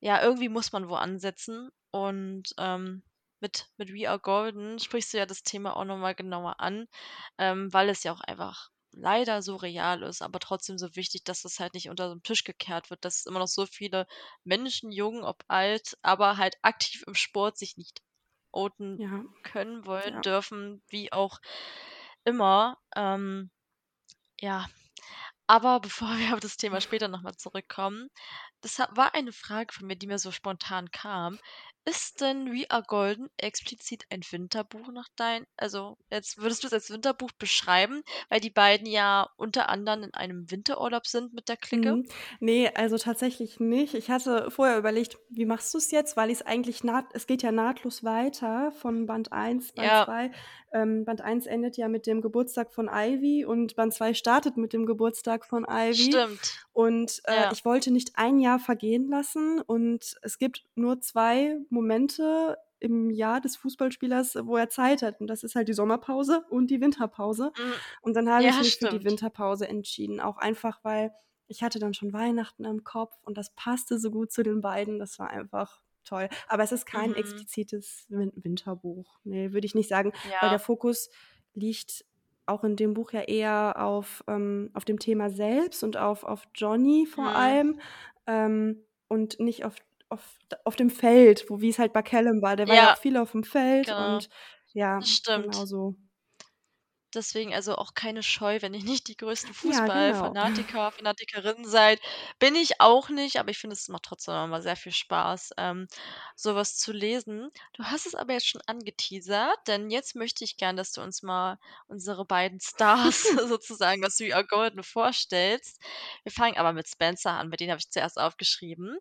ja, irgendwie muss man wo ansetzen und, ähm, mit mit We Are Golden sprichst du ja das Thema auch noch mal genauer an, ähm, weil es ja auch einfach leider so real ist, aber trotzdem so wichtig, dass das halt nicht unter so 'n Tisch gekehrt wird, dass immer noch so viele Menschen, jung ob alt, aber halt aktiv im Sport sich nicht outen Ja. können, wollen, Ja. dürfen, wie auch immer. Ähm, ja, aber bevor wir auf das Thema später noch mal zurückkommen, das war eine Frage von mir, die mir so spontan kam. Ist denn We Are Golden explizit ein Winterbuch nach dein also, jetzt würdest du's als Winterbuch beschreiben, weil die beiden ja unter anderem in einem Winterurlaub sind mit der Clique? Mhm. Ne, also, tatsächlich nicht. Ich hatte vorher überlegt: „Wie machst du's jetzt?“ Weil ich's eigentlich naht es geht ja nahtlos weiter von Band 1, Band Ja. 2. Ähm, Band 1 endet ja mit dem Geburtstag von Ivy und Band 2 startet mit dem Geburtstag von Ivy. Stimmt. Und, äh, Ja. ich wollte nicht 1 Jahr vergehen lassen und es gibt nur 2 Momente im Jahr des Fußballspielers, wo er Zeit hat. Und das ist halt die Sommerpause und die Winterpause. Hm, Und dann habe ich ja, mich für die stimmt. Winterpause entschieden. Auch einfach, weil ich hatte dann schon Weihnachten im Kopf und das passte so gut zu den beiden. Das war einfach toll. Aber es ist kein Mhm. explizites Win Winterbuch. Ne, würde ich nicht sagen, weil Ja. der Fokus liegt auch in dem Buch ja eher auf, ähm, auf dem Thema selbst und auf, auf Johnny vor Mhm. allem ähm, und nicht auf, auf, auf dem Feld, wo wie es halt bei Callum war. Der war ja Ja, auch viel auf dem Feld genau. und ja, stimmt. genau so. Deswegen also auch keine Scheu, wenn ihr nicht die größten Ja, genau. Fußballfanatiker, Fanatikerinnen seid. Bin ich auch nicht, aber ich finde, es macht trotzdem immer sehr viel Spaß, ähm, so was zu lesen. Du hast es aber jetzt schon angeteasert, denn jetzt möchte ich gern, dass du uns mal unsere beiden Stars sozusagen aus We Are Golden vorstellst. Wir fangen aber mit Spencer an, bei den habe ich zuerst aufgeschrieben.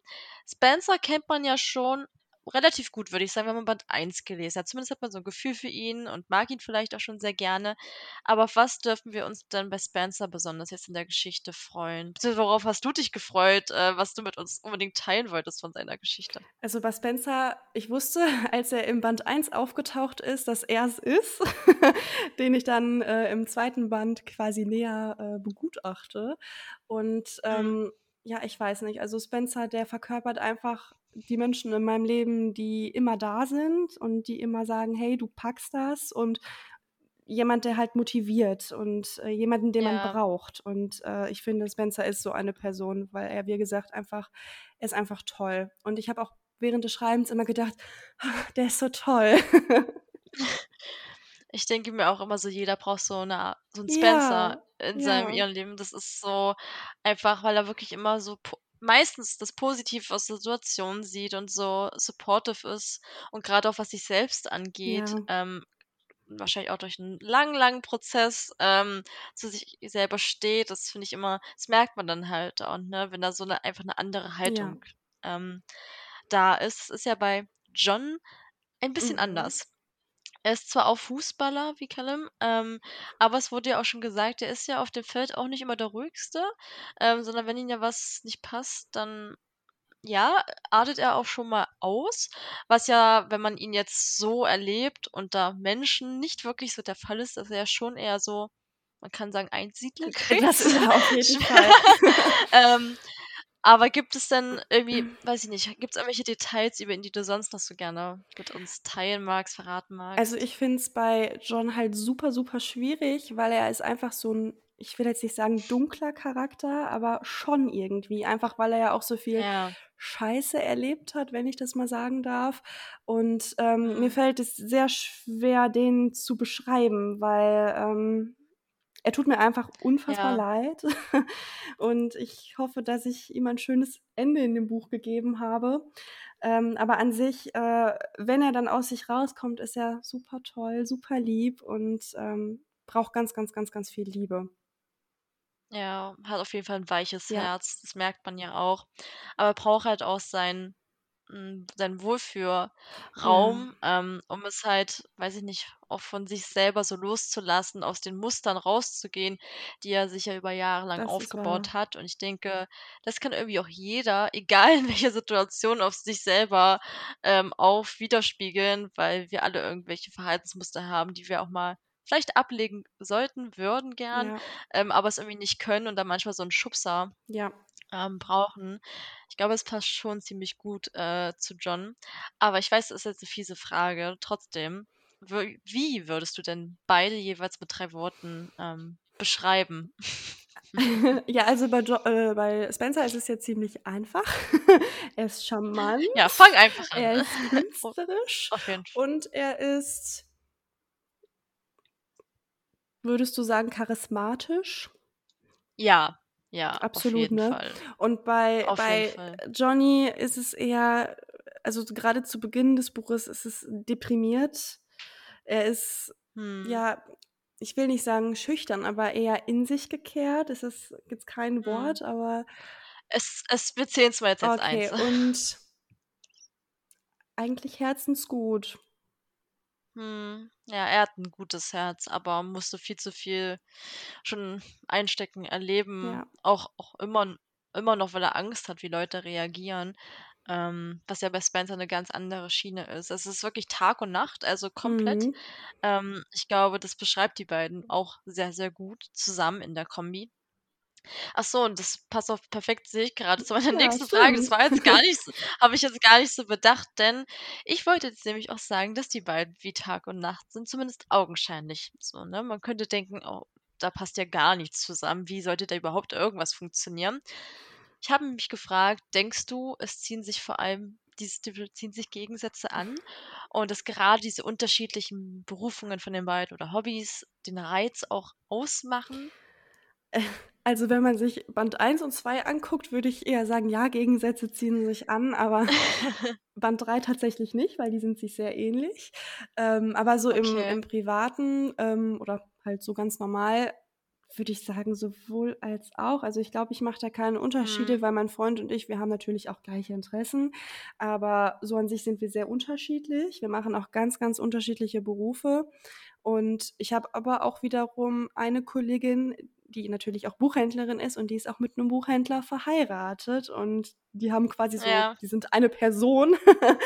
Spencer kennt man ja schon relativ gut, würde ich sagen, wenn man Band 1 gelesen hat. Zumindest hat man so ein Gefühl für ihn und mag ihn vielleicht auch schon sehr gerne. Aber auf was dürfen wir uns denn bei Spencer besonders jetzt in der Geschichte freuen? Beziehungsweise worauf hast du dich gefreut, äh, was du mit uns unbedingt teilen wolltest von seiner Geschichte? Also bei Spencer, ich wusste, als er im Band 1 aufgetaucht ist, dass er es ist, den ich dann äh, im zweiten Band quasi näher äh, begutachte. Und Mhm. ähm, ja, ich weiß nicht, also Spencer, der verkörpert einfach die Menschen in meinem Leben, die immer da sind und die immer sagen, hey, du packst das und jemand, der halt motiviert und äh, jemanden, den man Ja. braucht. Und äh, ich finde, Spencer ist so eine Person, weil er, wie gesagt, einfach, er ist einfach toll. Und ich habe auch während des Schreibens immer gedacht, "Ah, der ist so toll. Ich denke mir auch immer so, jeder braucht so 'ne so 'n Spencer ja, in seinem ja, ihrem Leben. Das ist so einfach, weil er wirklich immer so po meistens das Positive aus der Situation sieht und so supportive ist und grade auch was sich selbst angeht, ja, ähm, wahrscheinlich auch durch 'n langen, langen Prozess, ähm, zu sich selber steht. Das finde ich immer das merkt man dann halt auch, ne, wenn da so 'ne einfach 'ne andere ja. Haltung, ähm, da ist. Ist ja bei John ein bisschen Mhm. anders. Er ist zwar auch Fußballer wie Callum, ähm, aber es wurde ja auch schon gesagt, er ist ja auf dem Feld auch nicht immer der Ruhigste, ähm, sondern wenn ihm ja was nicht passt, dann, ja, artet er auch schon mal aus, was ja, wenn man ihn jetzt so erlebt unter Menschen, nicht wirklich so der Fall ist, dass er ja schon eher so, man kann sagen, Das Einsiedlerkrebs. ist er auf jeden Fall. ähm, aber gibt es denn irgendwie, weiß ich nicht, gibt's irgendwelche Details über ihn, die du sonst noch so gerne mit uns teilen magst, verraten Also, magst? ich finde es bei John halt super, super schwierig, weil er ist einfach so 'n ich will jetzt nicht sagen dunkler Charakter, aber schon irgendwie. Einfach, weil er ja auch so viel Ja. Scheiße erlebt hat, wenn ich das mal sagen darf. Und, ähm, mir Mhm. fällt es sehr schwer, den zu beschreiben, weil, ähm, er tut mir einfach unfassbar Ja, leid. Und ich hoffe, dass ich ihm ein schönes Ende in dem Buch gegeben habe. Ähm, aber an sich, äh, wenn er dann aus sich rauskommt, ist er super toll, super lieb und, ähm, braucht ganz, ganz, ganz, ganz viel Liebe. ja, hat auf jeden Fall 'n weiches Ja, Herz, das merkt man ja auch. Aber braucht halt auch sein hm, seinen ja, Wohlfühlraum, ähm, um es halt, weiß ich nicht, auch von sich selber so loszulassen, aus den Mustern rauszugehen, die er sich ja über Jahre lang das ist wahr. aufgebaut hat. Und ich denke, das kann irgendwie auch jeder, egal in welcher Situation, auf sich selber, ähm, auch widerspiegeln, weil wir alle irgendwelche Verhaltensmuster haben, die wir auch mal vielleicht ablegen sollten, würden gern, Ja, ähm, aber es irgendwie nicht können und dann manchmal so 'n Schubser ja. ähm, brauchen. Ich glaube, es passt schon ziemlich gut, äh, zu John. Aber ich weiß, das ist jetzt 'ne fiese Frage. Trotzdem, wie würdest du denn beide jeweils mit 3 Worten, ähm, beschreiben? Ja, also bei Jo äh, bei Spencer ist es ja ziemlich einfach. Er ist charmant, Ja, fang einfach an. er ist Oh, künstlerisch auf jeden F und er ist würdest du sagen, charismatisch? ja, ja, Absolut, ne? Fall. Und bei Auf bei. Johnny ist es eher also gerade zu Beginn des Buches ist es deprimiert. Er ist, Mhm, ja, ich will nicht sagen schüchtern, aber eher in sich gekehrt. Es ist jetzt kein mhm. Wort, aber Es es wir zählen's mal jetzt als okay. eins. Und eigentlich herzensgut. Mhm. Ja, er hat 'n gutes Herz, aber musste viel zu viel schon einstecken, erleben, Ja, auch auch immer immer noch, weil er Angst hat, wie Leute reagieren. ähm, was ja bei Spencer 'ne ganz andere Schiene ist. Es ist wirklich Tag und Nacht, also komplett. Mhm. Ähm, ich glaube, das beschreibt die beiden auch sehr, sehr gut zusammen in der Kombi. Ach so, und das passt auch perfekt, sehe ich grade, zu meiner Ja, nächsten Frage. Das war jetzt gar nicht habe ich jetzt gar nicht so bedacht, denn ich wollte jetzt nämlich auch sagen, dass die beiden wie Tag und Nacht sind, zumindest augenscheinlich so, ne? Man könnte denken: „Oh, da passt ja gar nichts zusammen. Wie sollte da überhaupt irgendwas funktionieren?“ Ich habe mich gefragt, denkst du, es ziehen sich vor allem dies die ziehen sich Gegensätze an und dass gerade diese unterschiedlichen Berufungen von den beiden oder Hobbys den Reiz auch ausmachen? Also, wenn man sich Band 1 und 2 anguckt, würde ich eher sagen, ja, Gegensätze ziehen sich an, aber Band 3 tatsächlich nicht, weil die sind sich sehr ähnlich. Ähm, aber so im Okay. im Privaten, ähm, oder halt so ganz normal, würde ich sagen, sowohl als auch. Also, ich glaube, ich mache da keine Mhm. Unterschiede, weil mein Freund und ich, wir haben natürlich auch gleiche Interessen, aber so an sich sind wir sehr unterschiedlich. Wir machen auch ganz, ganz unterschiedliche Berufe und ich habe aber auch wiederum eine Kollegin, die natürlich auch Buchhändlerin ist und die ist auch mit 'nem Buchhändler verheiratet und die haben quasi so Ja. die sind eine Person.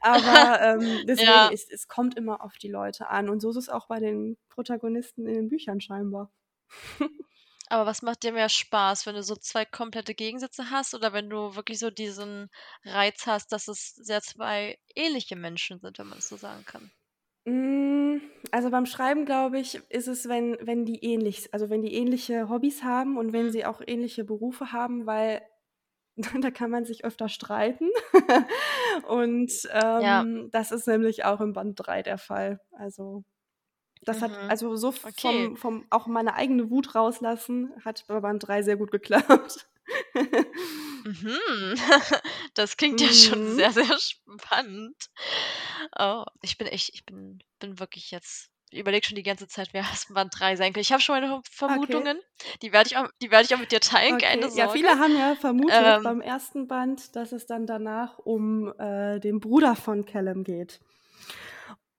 Aber, ähm, deswegen, Ja. es es kommt immer auf die Leute an und so ist es auch bei den Protagonisten in den Büchern scheinbar. Aber was macht dir mehr Spaß, wenn du so 2 komplette Gegensätze hast oder wenn du wirklich so diesen Reiz hast, dass es sehr 2 ähnliche Menschen sind, wenn man das so sagen kann? Hm, also, beim Schreiben, glaube ich, ist es, wenn wenn die ähnlich also, wenn die ähnliche Hobbys haben und wenn Mhm. sie auch ähnliche Berufe haben, weil da kann man sich öfter streiten. Und, Ja. ähm, das ist nämlich auch in Band 3 der Fall. Also, das hat Mhm. also, so Okay. vom vom auch meine eigene Wut rauslassen, hat bei Band 3 sehr gut geklappt. Mhm. Das klingt ja schon Mhm. sehr, sehr spannend. Oh, ich bin echt ich bin bin wirklich jetzt ich überlege schon die ganze Zeit, wer es Band 3 sein könnte. Ich habe schon meine Ho Okay. Vermutungen, die werde ich auch die werde ich auch mit dir teilen, keine Okay. Ja, Sorge. viele haben ja vermutet Ähm beim 1. Band, dass es dann danach um, äh, den Bruder von Callum geht.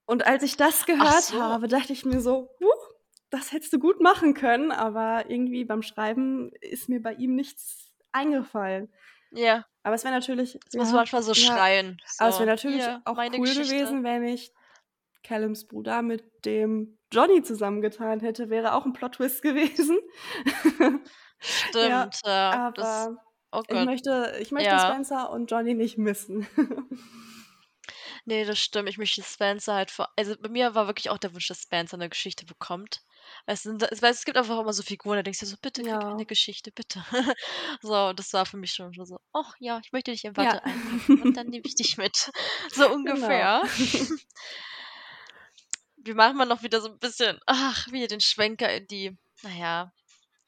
Und als ich das gehört so. habe, dachte ich mir so: „Huch, das hättest du gut machen können“, aber irgendwie beim Schreiben ist mir bei ihm nichts eingefallen. Ja. Aber es wäre natürlich Es muss ja, manchmal so ja, schreien, aber es wäre so: natürlich „Hier, auch cool Geschichte.“ gewesen, wenn ich Callums Bruder mit dem Johnny zusammengetan hätte, wäre auch 'n Plot-Twist gewesen. Ja, Stimmt, ja, das aber oh ich möchte ich möchte Ja. Spencer und Johnny nicht missen. Ne, das stimmt. Ich möchte Spencer halt vor also, bei mir war wirklich auch der Wunsch, dass Spencer 'ne Geschichte bekommt. Es sind es es gibt einfach immer so Figuren, da denkst du so: „Bitte krieg eine Ja. Geschichte, bitte.“ So, das war für mich schon so: „Och ja, ich möchte dich in Ja. Watte einpacken und dann nehme ich dich mit.“ So Genau. ungefähr. Wir machen mal noch wieder so 'n bisschen, ach, wieder den Schwenker in die, na ja,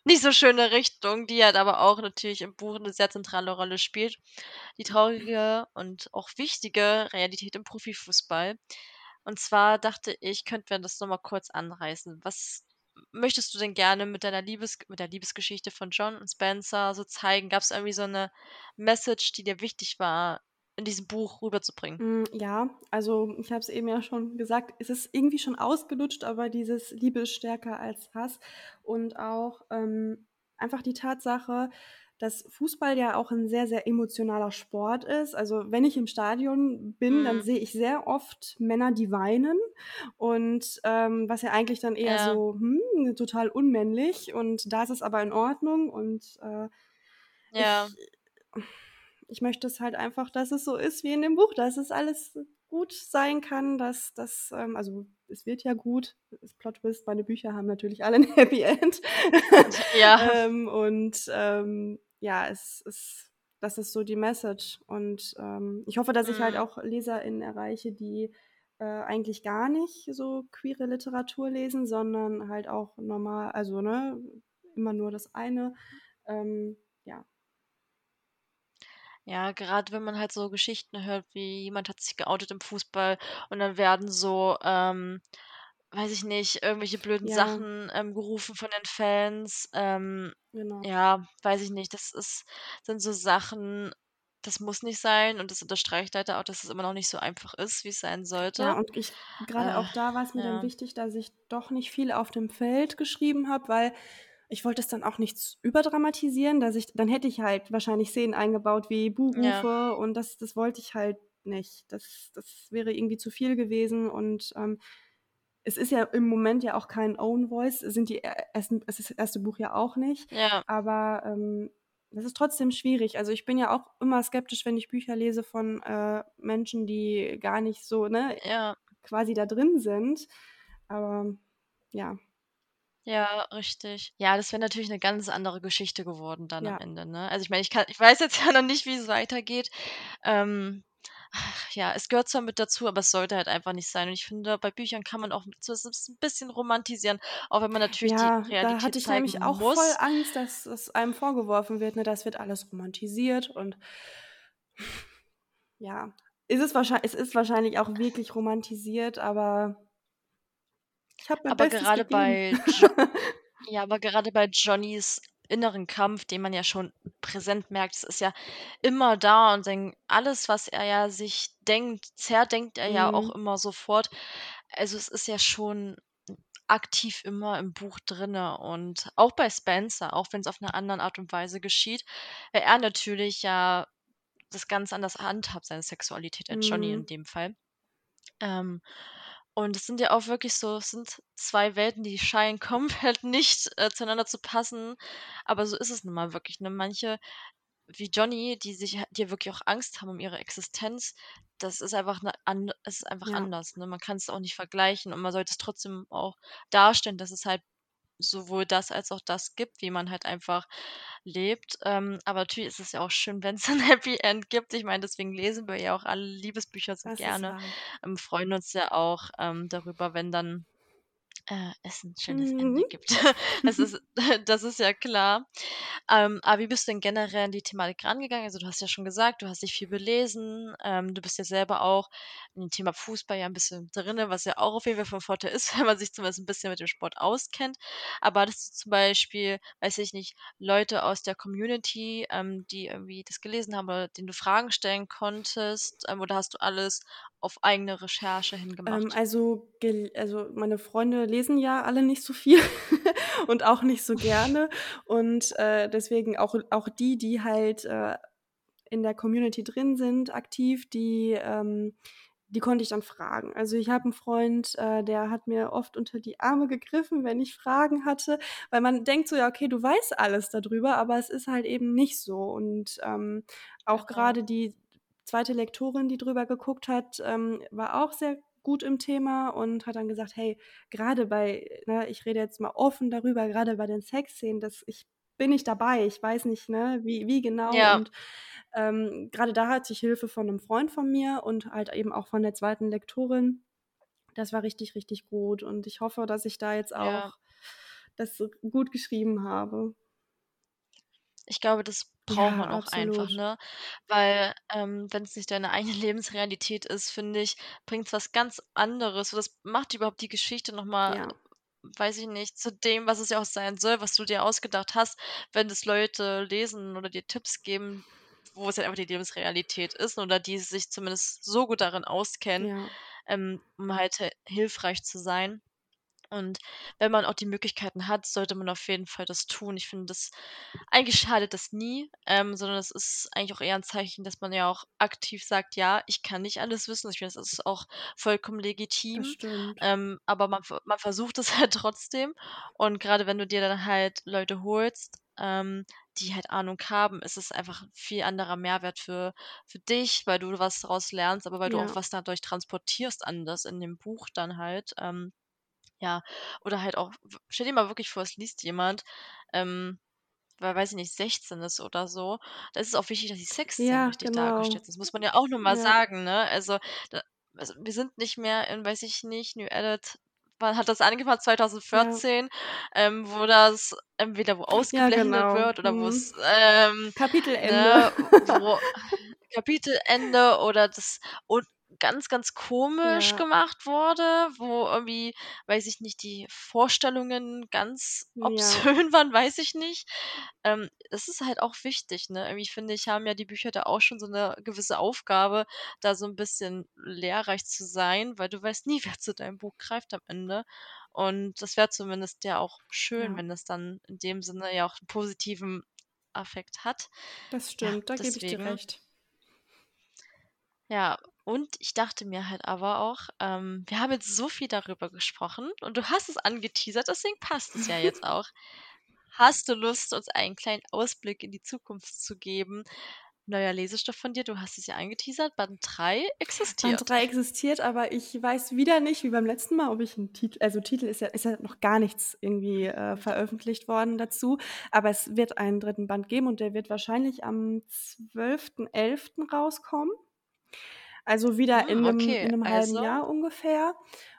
nicht so schöne Richtung, die halt aber auch natürlich im Buch 'ne sehr zentrale Rolle spielt. Die traurige und auch wichtige Realität im Profifußball. Und zwar dachte ich, könnten wir das noch mal kurz anreißen. Was möchtest du denn gerne mit deiner Liebes mit der Liebesgeschichte von John und Spencer so zeigen? Gab's irgendwie so 'ne Message, die dir wichtig war, in diesem Buch rüberzubringen? Hm, ja, also, ich habe es eben ja schon gesagt, es ist irgendwie schon ausgelutscht, aber dieses Liebe ist stärker als Hass und auch, ähm, einfach die Tatsache, dass Fußball ja auch 'n sehr, sehr emotionaler Sport ist. Also, wenn ich im Stadion bin, dann Mhm. sehe ich sehr oft Männer, die weinen und, ähm, was ja eigentlich dann eher Ja. so, hm, total unmännlich und da ist es aber in Ordnung und, äh, Ja. ich ich möchte es halt einfach, dass es so ist wie in dem Buch, dass es alles gut sein kann, dass dass, ähm also, es wird ja gut, ist Plot-Twist, meine Bücher haben natürlich alle 'n Happy End. Ja. Ähm, und, ähm, ja, es ist das ist so die Message und, ähm, ich hoffe, dass ich halt Mhm. auch LeserInnen erreiche, die, äh, eigentlich gar nicht so queere Literatur lesen, sondern halt auch normal also, ne, immer nur das eine, ähm, ja. Ja, gerade wenn man halt so Geschichten hört, wie jemand hat sich geoutet im Fußball und dann werden so, ähm, weiß ich nicht, irgendwelche blöden Ja. Sachen, ähm, gerufen von den Fans. Ähm, Genau. ja, weiß ich nicht. Das ist sind so Sachen, das muss nicht sein und das unterstreicht halt auch, dass es immer noch nicht so einfach ist, wie's sein Ja, sollte. und ich grade Äh, auch da war's mir dann ja. wichtig, dass ich doch nicht viel auf dem Feld geschrieben habe, weil ich wollte es dann auch nicht überdramatisieren, dass ich dann hätte ich halt wahrscheinlich Szenen eingebaut wie Ja. Buhrufe und das das wollte ich halt nicht. Das das wäre irgendwie zu viel gewesen und, ähm, es ist ja im Moment ja auch kein Own Voice, sind die ersten es ist das 1. Buch ja auch nicht, Ja. aber, ähm, das ist trotzdem schwierig. Also, ich bin ja auch immer skeptisch, wenn ich Bücher lese von, äh, Menschen, die gar nicht so, ne, Ja. quasi da drin sind. Aber ja. Ja, richtig. Ja, das wäre natürlich 'ne ganz andere Geschichte geworden dann am Ja. Ende, ne? Also, ich meine, ich kann ich weiß jetzt ja noch nicht, wie es weitergeht. Ähm, ach ja, es gehört zwar mit dazu, aber es sollte halt einfach nicht sein. Und ich finde, bei Büchern kann man auch zumindest 'n bisschen romantisieren, auch wenn man natürlich die Ja, da Realität hatte ich zeigen nämlich auch voll muss. Angst, dass es einem vorgeworfen wird, ne, das wird alles romantisiert und ja, ist es wahrschei es ist wahrscheinlich auch wirklich romantisiert, aber ich habe mein Aber Bestes gerade gegeben. bei Jo ja, aber gerade bei Johnnys inneren Kampf, den man ja schon präsent merkt, es ist ja immer da und sein alles, was er ja sich denkt, zerdenkt er ja auch Mhm. immer sofort. Also, es ist ja schon aktiv immer im Buch drinne und auch bei Spencer, auch wenn's auf 'ne anderen Art und Weise geschieht, weil er natürlich ja das ganz anders handhabt, seine Sexualität als Johnny in Mhm. dem Fall. Ähm, und es sind ja auch wirklich so es sind 2 Welten, die scheinen komplett nicht, äh, zueinander zu passen, aber so ist es nun mal wirklich, ne? Manche, wie Johnny, die sich die wirklich auch Angst haben um ihre Existenz, das ist einfach 'ne an es ist einfach Ja. anders, ne? Man kann's auch nicht vergleichen und man sollte es trotzdem auch darstellen, dass es halt sowohl das als auch das gibt, wie man halt einfach lebt. Ähm, aber natürlich ist es ja auch schön, wenn's 'n Happy End gibt. Ich meine, deswegen lesen wir ja auch alle Liebesbücher so Das gerne, ähm, freuen uns ja auch, ähm, darüber, wenn dann, äh, es 'n schönes Mhm. Ende gibt. Das ist das ist ja klar. Ähm, aber wie bist du denn generell an die Thematik rangegangen? Also, du hast ja schon gesagt, du hast dich viel belesen, ähm, du bist ja selber auch in dem Thema Fußball ja 'n bisschen drinne, was ja auch auf jeden Fall von Vorteil ist, wenn man sich zumindest 'n bisschen mit dem Sport auskennt. Aber hattest du zum Beispiel, weiß ich nicht, Leute aus der Community, ähm, die irgendwie das gelesen haben oder denen du Fragen stellen konntest, ähm, oder hast du alles auf eigene Recherche Ähm, gemacht? also, gel also, meine Freunde lesen ja alle nicht so viel und auch nicht so gerne und, äh, deswegen auch auch die, die halt, äh, in der Community drin sind aktiv, die, ähm die konnte ich dann fragen. Also, ich habe 'n Freund, äh, der hat mir oft unter die Arme gegriffen, wenn ich Fragen hatte, weil man denkt so: „Ja, okay, du weißt alles da drüber“, aber es ist halt eben nicht so. Und, ähm, auch grade die 2. Lektorin, die drüber geguckt hat, ähm, war auch sehr gut im Thema und hat dann gesagt: „Hey, grade bei ne, ich rede jetzt mal offen darüber, grade bei den Sexszenen, das ich bin nicht dabei. Ich weiß nicht, ne, wie wie genau“ Ja. und, ähm, grade da hatte ich Hilfe von 'nem Freund von mir und halt eben auch von der 2. Lektorin. Das war richtig, richtig gut und ich hoffe, dass ich da jetzt Ja. auch das so gut geschrieben habe. Ich glaube, das braucht Ja, man auch einfach, absolut. ne? Weil, ähm, wenn's nicht deine eigene Lebensrealität ist, finde ich, bringt's was ganz anderes. So, das macht überhaupt die Geschichte noch mal, Ja. weiß ich nicht, zu dem, was es ja auch sein soll, was du dir ausgedacht hast. Wenn das Leute lesen oder dir Tipps geben, wo es halt einfach die Lebensrealität ist oder die sich zumindest so gut darin auskennen, Ja. ähm, um halt hi hilfreich zu sein. Und wenn man auch die Möglichkeiten hat, sollte man auf jeden Fall das tun. Ich finde das eigentlich schadet das nie, ähm, sondern es ist eigentlich auch eher 'n Zeichen, dass man ja auch aktiv sagt: „Ja, ich kann nicht alles wissen.“ Ich finde, das ist auch vollkommen legitim, ähm, aber man man versucht es halt trotzdem. Und grade wenn du dir dann halt Leute holst, ähm, die halt Ahnung haben, ist es einfach 'n viel anderer Mehrwert für für dich, weil du was daraus lernst, aber weil du auch Ja. was dadurch transportierst anders in dem Buch dann halt, ähm, ja. Oder halt auch stell dir mal wirklich vor, es liest jemand, ähm, wer, weiß ich nicht, 16 ist oder so. Da ist es auch wichtig, dass die Sexszenen Ja, richtig dargestellt genau. sind. Das muss man ja auch noch mal Ja. sagen, ne? Also, da also, wir sind nicht mehr in, weiß ich nicht, New Adult wann hat das angefangen? Ja. 2014, ähm, wo das entweder wo Ja, ausgeblendet genau. wird oder Mhm. wo's, ähm, Kapitelende. ne, wo Kapitelende oder das und ganz, ganz komisch Ja. gemacht wurde, wo irgendwie, weiß ich nicht, die Vorstellungen ganz Ja. obszön waren, weiß ich nicht. Ähm, es ist halt auch wichtig, ne? Irgendwie finde ich, haben ja die Bücher da auch schon so 'ne gewisse Aufgabe, da so 'n bisschen lehrreich zu sein, weil du weißt nie, wer zu deinem Buch greift am Ende. Und das wäre zumindest ja auch schön, Ja. wenn es dann in dem Sinne ja auch 'n positiven Affekt hat. Das Ja, stimmt, da gebe ich dir recht. Ja, und ich dachte mir halt aber auch, ähm, wir haben jetzt so viel darüber gesprochen und du hast es angeteasert, deswegen passt es ja jetzt auch. Hast du Lust, uns einen kleinen Ausblick in die Zukunft zu geben? Neuer Lesestoff von dir, du hast es ja angeteasert, Band 3 existiert. Band 3 existiert, aber ich weiß wieder nicht, wie beim letzten Mal, ob ich 'n Titel also Titel ist ja ist ja noch gar nichts irgendwie, äh, veröffentlicht worden dazu, aber es wird einen 3. Band geben und der wird wahrscheinlich am 12.11. rauskommen. Also wieder in Hm, 'nem okay, in 'nem halben also Jahr ungefähr.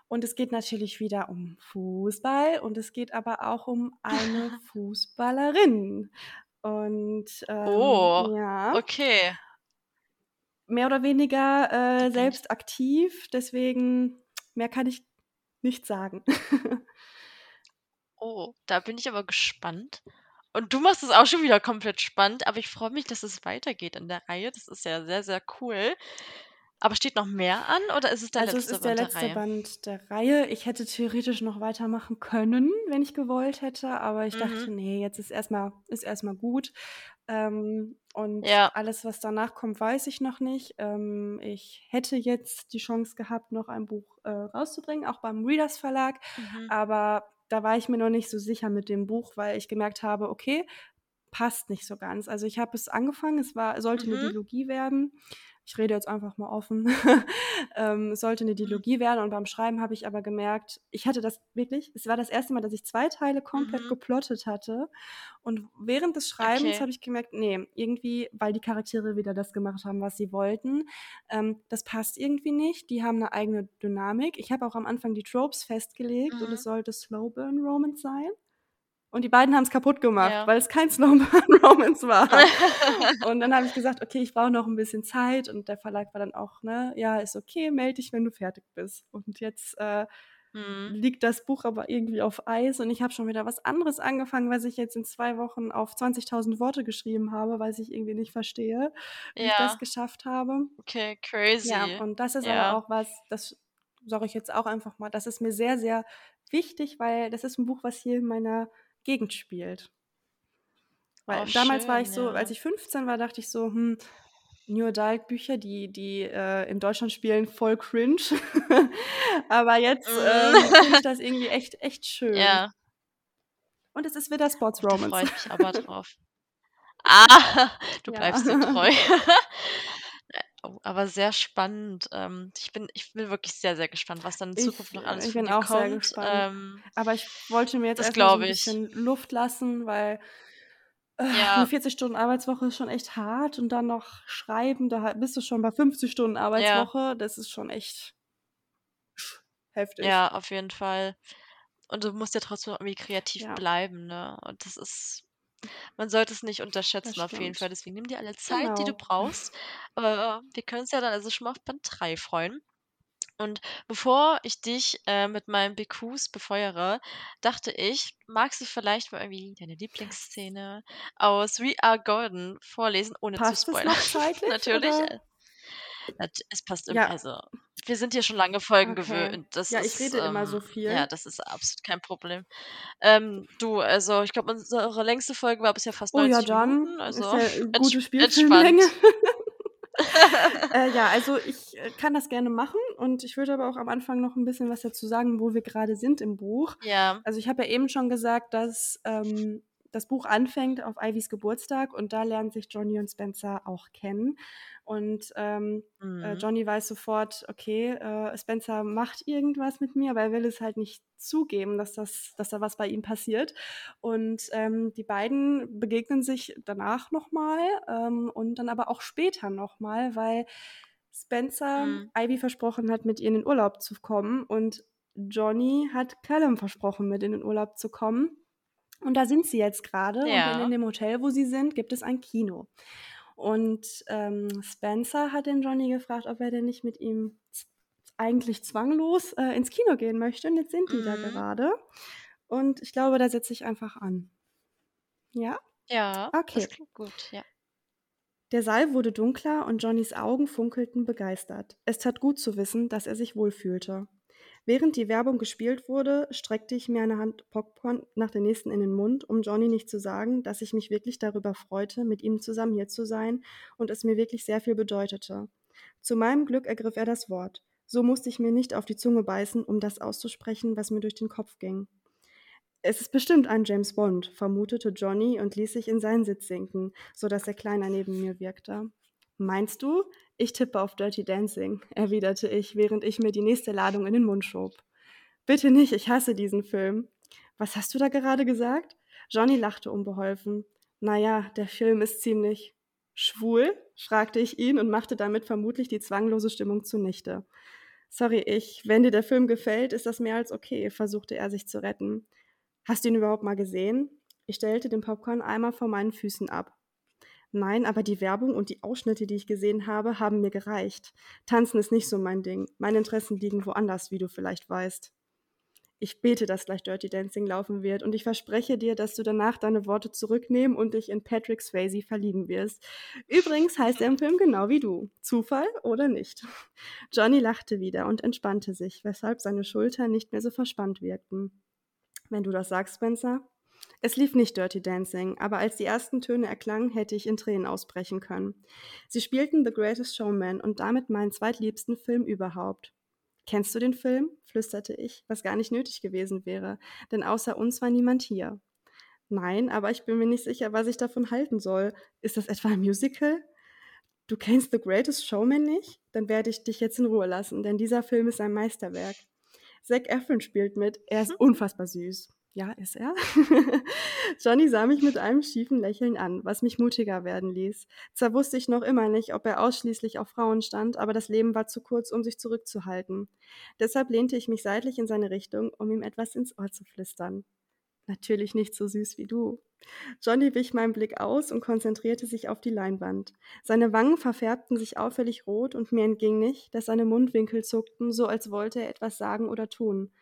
Und es geht natürlich wieder um Fußball und es geht aber auch um eine Fußballerin. Und, ähm, Oh, ja okay. mehr oder weniger, äh, selbst aktiv, deswegen mehr kann ich nicht sagen. Oh, da bin ich aber gespannt. Und du machst es auch schon wieder komplett spannend, aber ich freue mich, dass es weitergeht in der Reihe. Das ist ja sehr, sehr cool. Aber steht noch mehr an oder ist es der Also, es letzte ist der Band der letzte Reihe? Band der Reihe. Ich hätte theoretisch noch weitermachen können, wenn ich gewollt hätte, aber ich dachte: Mhm. „Ne, jetzt ist erst mal ist erst mal gut.“ Ähm, und Ja. alles, was danach kommt, weiß ich noch nicht. Ähm, ich hätte jetzt die Chance gehabt, noch ein Buch, äh, rauszubringen, auch beim Readers Verlag, Mhm. aber da war ich mir noch nicht so sicher mit dem Buch, weil ich gemerkt habe: „Okay, passt nicht so ganz.“ Also, ich habe es angefangen, es war sollte Mhm. Dilogie werden. Ich rede jetzt einfach mal offen. Ähm, sollte 'ne Mhm. Dilogie werden und beim Schreiben habe ich aber gemerkt ich hatte das wirklich es war das 1. Mal, dass ich 2 Teile komplett Mhm. geplottet hatte. Und während des Schreibens Okay. habe ich gemerkt: „Ne, irgendwie“ weil die Charaktere wieder das gemacht haben, was sie wollten, ähm, das passt irgendwie nicht. Die haben 'ne eigene Dynamik. Ich habe auch am Anfang die Tropes festgelegt und es Mhm. sollte Slow Burn Romance sein. Und die beiden haben's kaputtgemacht, Ja. weil es kein Slow Burn Romance war. Und dann habe ich gesagt: „Okay, ich brauche noch 'n bisschen Zeit.“ Und der Verlag war dann auch, ne: „Ja, ist okay, melde dich, wenn du fertig bist.“ Und jetzt, äh, Mhm. liegt das Buch aber irgendwie auf Eis und ich habe schon wieder was anderes angefangen, was ich jetzt in 2 Wochen auf 20.000 Worte geschrieben habe, was ich irgendwie nicht verstehe, wie ich das Ja. geschafft habe. Okay, Ja, crazy. und das ist aber Ja. auch was, das sage ich jetzt auch einfach mal, das ist mir sehr, sehr wichtig, weil das ist 'n Buch, was hier in meiner Gegend spielt. Oh, Weil damals war ich schön, so als ja. ich 15 war, dachte ich so: „Hm, New Adult Bücher, die die, äh, in Deutschland spielen, voll cringe.“ Aber jetzt, Mhm. ähm, finde ich das irgendwie echt echt schön. Ja. Und es ist wieder Oh, Sports da freue Romance. ich mich aber drauf. Ah, du Ja. bleibst dir treu. Aber sehr spannend. Ähm, ich bin ich bin wirklich sehr, sehr gespannt, was dann in Zukunft Ich noch äh, alles ich bin auch sehr kommt. gespannt. Ähm Aber ich wollte mir jetzt das erst mal so 'n glaube ich. bisschen Luft lassen, weil, äh, Ja. 40 Stunden Arbeitswoche ist schon echt hart und dann noch schreiben, da bist du schon bei 50 Stunden Ja. Arbeitswoche. Das ist schon echt heftig. Ja, auf jeden Fall. Und du musst ja trotzdem irgendwie kreativ Ja. bleiben, ne? Und das ist man sollte es nicht unterschätzen auf jeden Fall. Deswegen nimm dir alle Zeit, die du Genau. brauchst. Äh, wir können uns ja dann also schon mal auf Band 3 freuen. Und bevor ich dich, äh, mit meinen BQs befeuere, dachte ich, magst du vielleicht mal irgendwie deine Lieblingsszene aus „We Are Golden“ vorlesen, ohne zu Passt es spoilern. noch zeitlich, Natürlich, oder? Es passt im Ja. also, wir sind hier schon lange Folgen Okay. gewöhnt. Das Ja, ich ist, rede immer ähm so ja, viel. das ist absolut kein Problem. Ähm, du, also, ich glaube, unsere längste Folge war bisher fast Oh ja, 90 dann Minuten, ist also ja, äh, entsp gute Spielfilmlänge. Äh, ja, also, ich, äh, kann das gerne machen und ich würde aber auch am Anfang noch 'n bisschen was dazu sagen, wo wir grade sind im Buch. Ja. Also, ich habe ja eben schon gesagt, dass, ähm, das Buch anfängt auf Ivys Geburtstag und da lernen sich Johnny und Spencer auch kennen. Und, ähm, äh, Mhm. Johnny weiß sofort: „Okay, äh, Spencer macht irgendwas mit mir“, aber er will es halt nicht zugeben, dass das dass da was bei ihm passiert. Und, ähm, die beiden begegnen sich danach noch mal, ähm, und dann aber auch später noch mal, weil Spencer Mhm. Ivy versprochen hat, mit ihr in den Urlaub zu kommen und Johnny hat Callum versprochen, mit in den Urlaub zu kommen. Und da sind sie jetzt grade und in Ja. dem Hotel, wo sie sind, gibt es ein Kino. Und, ähm, Spencer hat den Johnny gefragt, ob er denn nicht mit ihm eigentlich zwanglos, äh, ins Kino gehen möchte und jetzt sind die da Mhm. gerade. Und ich glaube, da setze ich einfach an. Ja? Ja, das Okay. klingt gut, ja. Der Saal wurde dunkler und Johnnys Augen funkelten begeistert. Es tat gut zu wissen, dass er sich wohlfühlte. Während die Werbung gespielt wurde, streckte ich mir eine Hand Popcorn nach der nächsten in den Mund, um Johnny nicht zu sagen, dass ich mich wirklich darüber freute, mit ihm zusammen hier zu sein und es mir wirklich sehr viel bedeutete. Zu meinem Glück ergriff er das Wort. So musste ich mir nicht auf die Zunge beißen, um das auszusprechen, was mir durch den Kopf ging. Es ist bestimmt ein James Bond, vermutete Johnny und ließ sich in seinen Sitz sinken, so dass er kleiner neben mir wirkte. Meinst du? Ich tippe auf Dirty Dancing, erwiderte ich, während ich mir die nächste Ladung in den Mund schob. Bitte nicht, ich hasse diesen Film. Was hast du da gerade gesagt? Johnny lachte unbeholfen. Naja, der Film ist ziemlich schwul? fragte ich ihn und machte damit vermutlich die zwanglose Stimmung zunichte. Sorry, ich, wenn dir der Film gefällt, ist das mehr als okay, versuchte er sich zu retten. Hast du ihn überhaupt mal gesehen? Ich stellte den Popcorn einmal vor meinen Füßen ab. Nein, aber die Werbung und die Ausschnitte, die ich gesehen habe, haben mir gereicht. Tanzen ist nicht so mein Ding. Meine Interessen liegen woanders, wie du vielleicht weißt. Ich bete, dass gleich Dirty Dancing laufen wird und ich verspreche dir, dass du danach deine Worte zurücknehmen und dich in Patrick Swayze verlieben wirst. Übrigens heißt er im Film genau wie du. Zufall oder nicht? Johnny lachte wieder und entspannte sich, weshalb seine Schultern nicht mehr so verspannt wirkten. Wenn du das sagst, Spencer, es lief nicht Dirty Dancing, aber als die ersten Töne erklangen, hätte ich in Tränen ausbrechen können. Sie spielten The Greatest Showman und damit meinen zweitliebsten Film überhaupt. Kennst du den Film? flüsterte ich, was gar nicht nötig gewesen wäre, denn außer uns war niemand hier. Nein, aber ich bin mir nicht sicher, was ich davon halten soll. Ist das etwa ein Musical? Du kennst The Greatest Showman nicht? Dann werde ich dich jetzt in Ruhe lassen, denn dieser Film ist ein Meisterwerk. Zac Efron spielt mit, er ist unfassbar süß. Ja, ist er? Johnny sah mich mit einem schiefen Lächeln an, was mich mutiger werden ließ. Zwar wusste ich noch immer nicht, ob er ausschließlich auf Frauen stand, aber das Leben war zu kurz, um sich zurückzuhalten. Deshalb lehnte ich mich seitlich in seine Richtung, um ihm etwas ins Ohr zu flüstern. Natürlich nicht so süß wie du. Johnny wich meinen Blick aus und konzentrierte sich auf die Leinwand. Seine Wangen verfärbten sich auffällig rot und mir entging nicht, dass seine Mundwinkel zuckten, so als wollte er etwas sagen oder tun.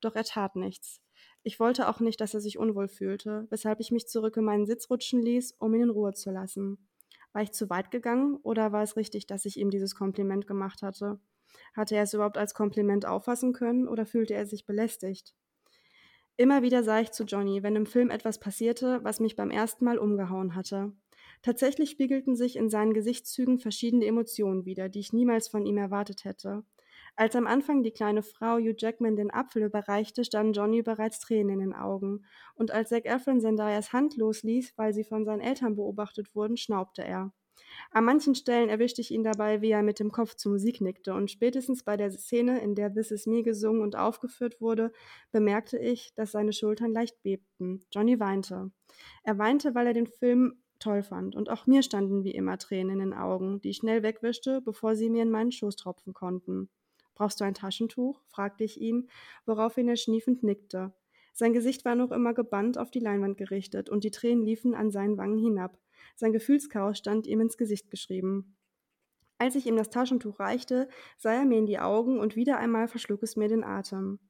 Doch er tat nichts. Ich wollte auch nicht, dass er sich unwohl fühlte, weshalb ich mich zurück in meinen Sitz rutschen ließ, um ihn in Ruhe zu lassen. War ich zu weit gegangen oder war es richtig, dass ich ihm dieses Kompliment gemacht hatte? Hatte er es überhaupt als Kompliment auffassen können oder fühlte er sich belästigt? Immer wieder sah ich zu Johnny, wenn im Film etwas passierte, was mich beim ersten Mal umgehauen hatte. Tatsächlich spiegelten sich in seinen Gesichtszügen verschiedene Emotionen wider, die ich niemals von ihm erwartet hätte. Als am Anfang die kleine Frau Hugh Jackman den Apfel überreichte, standen Johnny bereits Tränen in den Augen. Und als Zac Efron Zendayas Hand losließ, weil sie von seinen Eltern beobachtet wurden, schnaubte er. An manchen Stellen erwischte ich ihn dabei, wie er mit dem Kopf zur Musik nickte, und spätestens bei der Szene, in der This Is Me gesungen und aufgeführt wurde, bemerkte ich, dass seine Schultern leicht bebten. Johnny weinte. Er weinte, weil er den Film toll fand, und auch mir standen wie immer Tränen in den Augen, die ich schnell wegwischte, bevor sie mir in meinen Schoß tropfen konnten. Brauchst du ein Taschentuch? fragte ich ihn, woraufhin er schniefend nickte. Sein Gesicht war noch immer gebannt auf die Leinwand gerichtet, und die Tränen liefen an seinen Wangen hinab. Sein Gefühlschaos stand ihm ins Gesicht geschrieben. Als ich ihm das Taschentuch reichte, sah er mir in die Augen und wieder einmal verschlug es mir den Atem.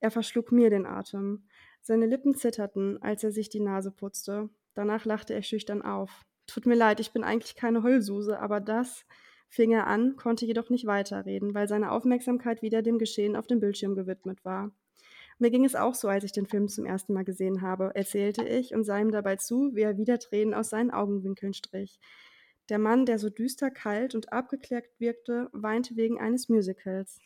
Er verschlug mir den Atem. Seine Lippen zitterten, als er sich die Nase putzte. Danach lachte er schüchtern auf. Tut mir leid, ich bin eigentlich keine Heulsuse, aber das, fing er an, konnte jedoch nicht weiterreden, weil seine Aufmerksamkeit wieder dem Geschehen auf dem Bildschirm gewidmet war. Mir ging es auch so, als ich den Film zum ersten Mal gesehen habe, erzählte ich und sah ihm dabei zu, wie er wieder Tränen aus seinen Augenwinkeln strich. Der Mann, der so düster, kalt und abgeklärt wirkte, weinte wegen eines Musicals.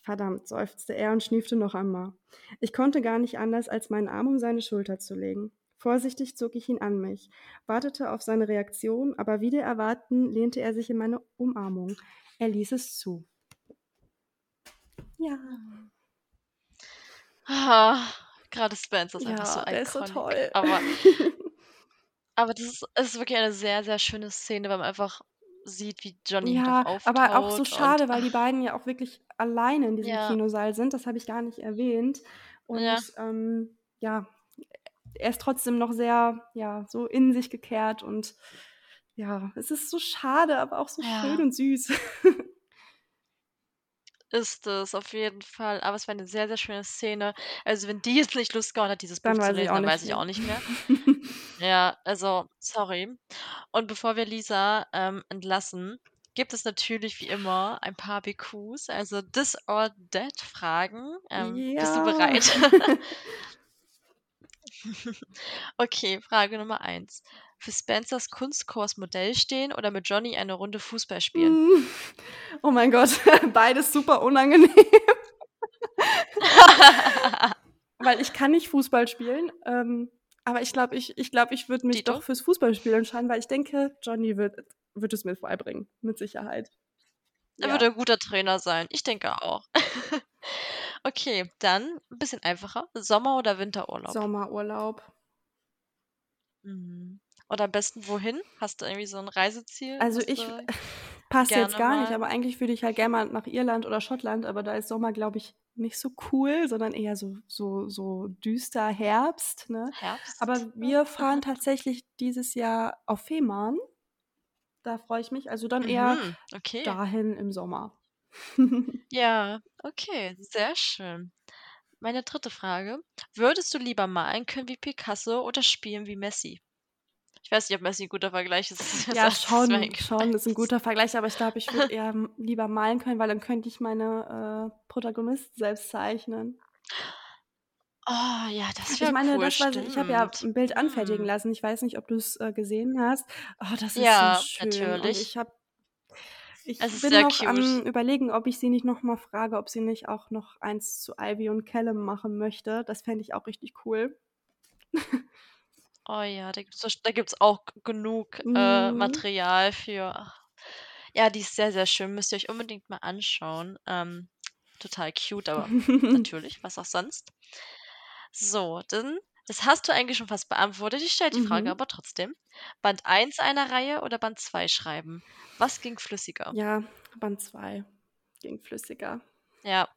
Verdammt, seufzte er und schniefte noch einmal. Ich konnte gar nicht anders, als meinen Arm um seine Schulter zu legen. Vorsichtig zog ich ihn an mich, wartete auf seine Reaktion, aber wieder erwarten lehnte er sich in meine Umarmung. Er ließ es zu. Ja. Ah, gerade Spencer ist ja, einfach so der ist so toll. Aber, aber das ist, ist wirklich eine sehr, sehr schöne Szene, weil man einfach sieht, wie Johnny ja, auftaucht. aber auch so schade, und, weil die beiden ja auch wirklich alleine in diesem ja. Kinosaal sind. Das habe ich gar nicht erwähnt. Und ja, ähm, ja er ist trotzdem noch sehr, ja, so in sich gekehrt und ja, es ist so schade, aber auch so ja. schön und süß. Ist es, auf jeden Fall. Aber es war eine sehr, sehr schöne Szene. Also, wenn die jetzt nicht Lust gehabt hat, dieses Buch zu lesen, dann weiß ich auch nicht mehr. ja, also, sorry. Und bevor wir Lisa ähm, entlassen, gibt es natürlich wie immer ein paar BQs, also This or That Fragen. Ähm, bist du Ja. bereit? Okay, Frage Nummer eins. Für Spencers Kunstkurs Modell stehen oder mit Johnny eine Runde Fußball spielen? Oh mein Gott, beides super unangenehm. Weil ich kann nicht Fußball spielen, ähm, aber ich glaube, ich ich glaube, ich würde mich Dito? doch fürs Fußballspielen entscheiden, weil ich denke, Johnny wird wird es mir beibringen, mit Sicherheit. Er Ja. würde ein guter Trainer sein. Ich denke auch. Okay, dann 'n bisschen einfacher. Sommer oder Winterurlaub? Sommerurlaub. Mhm. Und am besten wohin? Hast du irgendwie so 'n Reiseziel, Also, ich passt jetzt gerne gar nicht, mal aber eigentlich würde ich halt gern mal nach Irland oder Schottland, aber da ist Sommer, glaube ich, nicht so cool, sondern eher so so so düster Herbst, ne? Herbst? Aber wir fahren tatsächlich dieses Jahr auf Fehmarn. Da freue ich mich. Also, dann eher Mhm, okay. dahin im Sommer. Ja, okay, sehr schön. Meine dritte Frage: Würdest du lieber malen können wie Picasso oder spielen wie Messi? Ich weiß nicht, ob Messi 'n guter Vergleich ist. Das ist das Ja, mir schon, schon, ist 'n ist. guter Vergleich, aber ich glaube, ich würde eher, hm, lieber malen können, weil dann könnte ich meine, äh, Protagonisten selbst zeichnen. Oh ja, das Ich wäre meine, cool, das, was ich ich habe ja stimmt. 'n Bild anfertigen Mhm. lassen. Ich weiß nicht, ob du's, äh, gesehen hast. Oh, das ist so Ja, schön und natürlich. ich habe ich Es bin noch am cute. Überlegen, ob ich sie nicht noch mal frage, ob sie nicht auch noch eins zu Ivy und Callum machen möchte. Das fände ich auch richtig cool. Oh ja, da gibt's wahrsch da gibt's auch genug, äh, Mhm. Material für. Ja, die ist sehr, sehr schön, müsst ihr euch unbedingt mal anschauen. Ähm, total cute, aber natürlich, was auch sonst. So, dann das hast du eigentlich schon fast beantwortet. Ich stelle die Frage Mhm. aber trotzdem. Band 1 einer Reihe oder Band 2 schreiben? Was ging flüssiger? Ja, Band 2 ging flüssiger. Ja.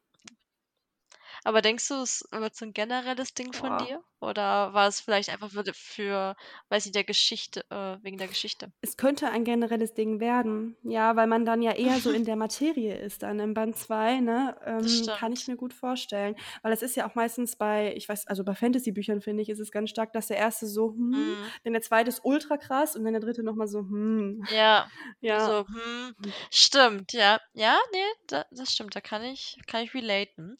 Aber denkst du, es wird so 'n generelles Ding von Boah. dir? Oder war es vielleicht einfach für für, weiß nicht, der Geschichte äh, wegen der Geschichte? Es könnte ein generelles Ding werden. Ja, weil man dann ja eher so in der Materie ist dann in Band 2, ne? Ähm, kann ich mir gut vorstellen. Weil es ist ja auch meistens bei ich weiß also, bei Fantasy-Büchern, finde ich, ist es ganz stark, dass der 1. so: „Hm“, Mhm. dann der 2. ist ultra krass und dann der 3. noch mal so: „Hm.“ Ja, Ja. so, hm, stimmt, ja. Ja, ne, da das stimmt, da kann ich kann ich relaten.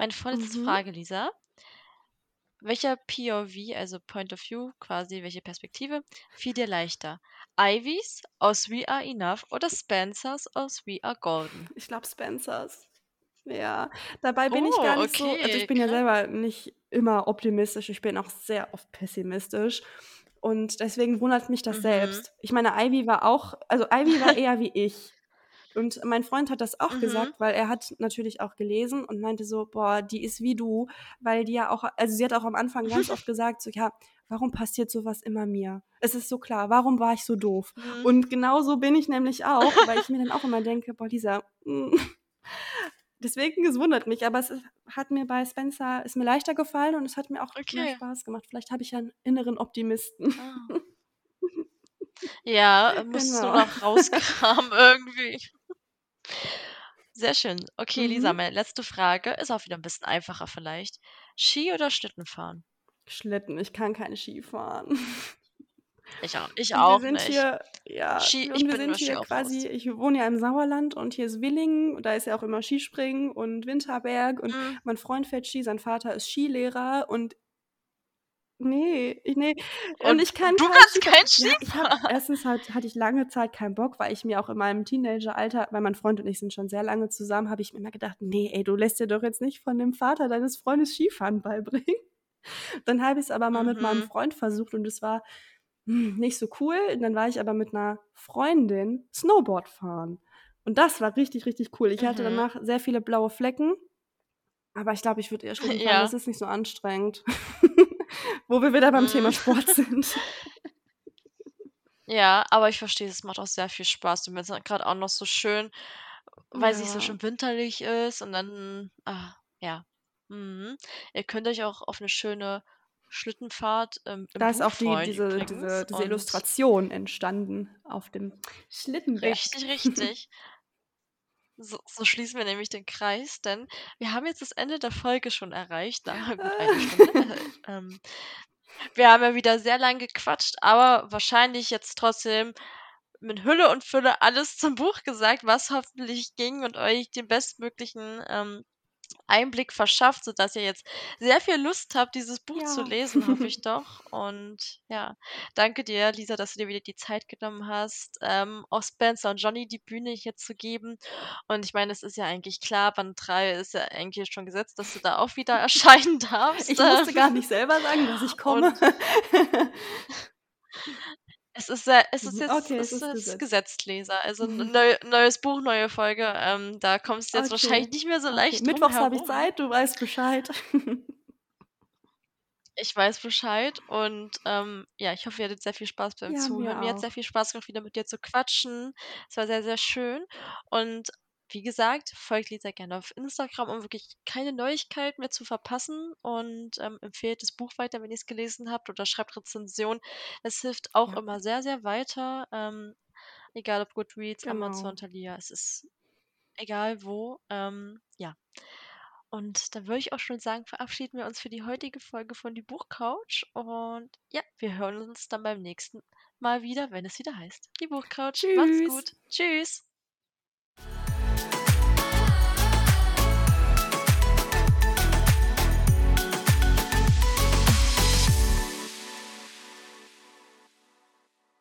Meine vorletzte Mhm. Frage, Lisa. Welcher POV, also Point of View quasi, welche Perspektive, fiel dir leichter? Ivys aus We Are Enough oder Spencers aus We Are Golden? Ich glaube Spencers. Ja, dabei bin ich Oh, gar nicht so also, okay, ich bin ja krass. selber nicht immer optimistisch, ich bin auch sehr oft pessimistisch und deswegen wundert mich das Mhm. selbst. Ich meine, Ivy war auch also, Ivy war eher wie ich und mein Freund hat das auch Mhm. gesagt, weil er hat natürlich auch gelesen und meinte so: „Boah, die ist wie du“, weil die ja auch also, sie hat auch am Anfang ganz oft gesagt so: „Ja, warum passiert so was immer mir? Es ist so klar, warum war ich so doof?“ Mhm. Und genauso bin ich nämlich auch, weil ich mir dann auch immer denke: „Boah, Lisa, hm“ Deswegen, es wundert mich, aber es hat mir bei Spencer ist mir leichter gefallen und es hat mir auch mehr Okay. Spaß gemacht. Vielleicht habe ich ja 'n inneren Optimisten. Ah. Ja, musst du Genau. noch rauskramen irgendwie. Sehr schön. Okay, Lisa, Mhm. meine letzte Frage ist auch wieder 'n bisschen einfacher vielleicht. Ski oder Schlittenfahren? Schlitten, ich kann kein Ski fahren. Ich au ich Und wir auch sind nicht. hier ja, Ski ich und wir bin sind nur hier Ski-Aufpass. quasi ich wohne ja im Sauerland und hier ist Willingen und da ist ja auch immer Skispringen und Winterberg und Mhm. mein Freund fährt Ski, sein Vater ist Skilehrer und Ne, ich ne, und Und ich kann du kein kannst Ski fahren. kein Ja, ich fahren? erstens halt hatte ich lange Zeit keinen Bock, weil ich mir auch in meinem Teenageralter weil mein Freund und ich sind schon sehr lange zusammen, habe ich mir immer gedacht: „Ne, ey, du lässt dir doch jetzt nicht von dem Vater deines Freundes Skifahren beibringen.“ Dann habe ich's aber mal mit meinem Mhm. Freund versucht und es war, hm, nicht so cool. Und dann war ich aber mit 'ner Freundin Snowboard fahren und das war richtig, richtig cool. Ich hatte Mhm. danach sehr viele blaue Flecken, aber ich glaube, ich würde eher Schlitten fahren, das Ja. ist nicht so anstrengend. Wo wir wieder beim Mhm. Thema Sport sind. Ja, aber ich verstehe, es macht auch sehr viel Spaß und wenn's dann grad auch noch so schön weiß nicht, so Ja. schön winterlich ist und dann ah, ja. Mhm. Ihr könnt euch auch auf 'ne schöne Schlittenfahrt, ähm, im Da ist Buch auch die freuen diese übrigens diese diese Illustration entstanden auf dem Schlittenberg. Richtig, richtig. So so schließen wir nämlich den Kreis, denn wir haben jetzt das Ende der Folge schon erreicht nach gut Stunde. Äh, ähm, wir haben ja wieder sehr lang gequatscht, aber wahrscheinlich jetzt trotzdem mit Hülle und Fülle alles zum Buch gesagt, was hoffentlich ging und euch den bestmöglichen, ähm, Einblick verschafft, sodass ihr jetzt sehr viel Lust habt, dieses Buch zu Ja. lesen, hoffe ich doch. Und ja, danke dir, Lisa, dass du dir wieder die Zeit genommen hast, ähm, auch Spencer und Johnny die Bühne hier zu geben. Und ich meine, es ist ja eigentlich klar, Band 3 ist ja eigentlich schon gesetzt, dass du da auch wieder erscheinen darfst. Ich musste gar nicht selber sagen, dass ich komme. Und es ist sehr es ist Mhm, jetzt okay, es ist ist gesetzt. gesetzt, Leser. Also Mhm. neu neues Buch, neue Folge, ähm, da kommst du jetzt wahrscheinlich Okay, nicht mehr so okay. leicht drum Mittwochs habe ich. Zeit, du weißt Bescheid. Ich weiß Bescheid und, ähm, ja, ich hoffe, ihr hattet sehr viel Spaß beim Ja, Zuhören. mir Mir hat's sehr viel Spaß gemacht, wieder mit dir zu quatschen. Es war sehr, sehr schön. Und wie gesagt, folgt Lisa gerne auf Instagram, um wirklich keine Neuigkeiten mehr zu verpassen und, ähm, empfehlt das Buch weiter, wenn ihr's gelesen habt oder schreibt Rezensionen. Es hilft auch Ja. immer sehr, sehr weiter, ähm, egal ob Goodreads, Amazon, Genau. Thalia, es ist egal wo, ähm, ja. Und dann würde ich auch schon sagen, verabschieden wir uns für die heutige Folge von die Buchcouch und ja, wir hören uns dann beim nächsten Mal wieder, wenn es wieder heißt: „Die Buchcouch“. Macht's gut. Tschüss.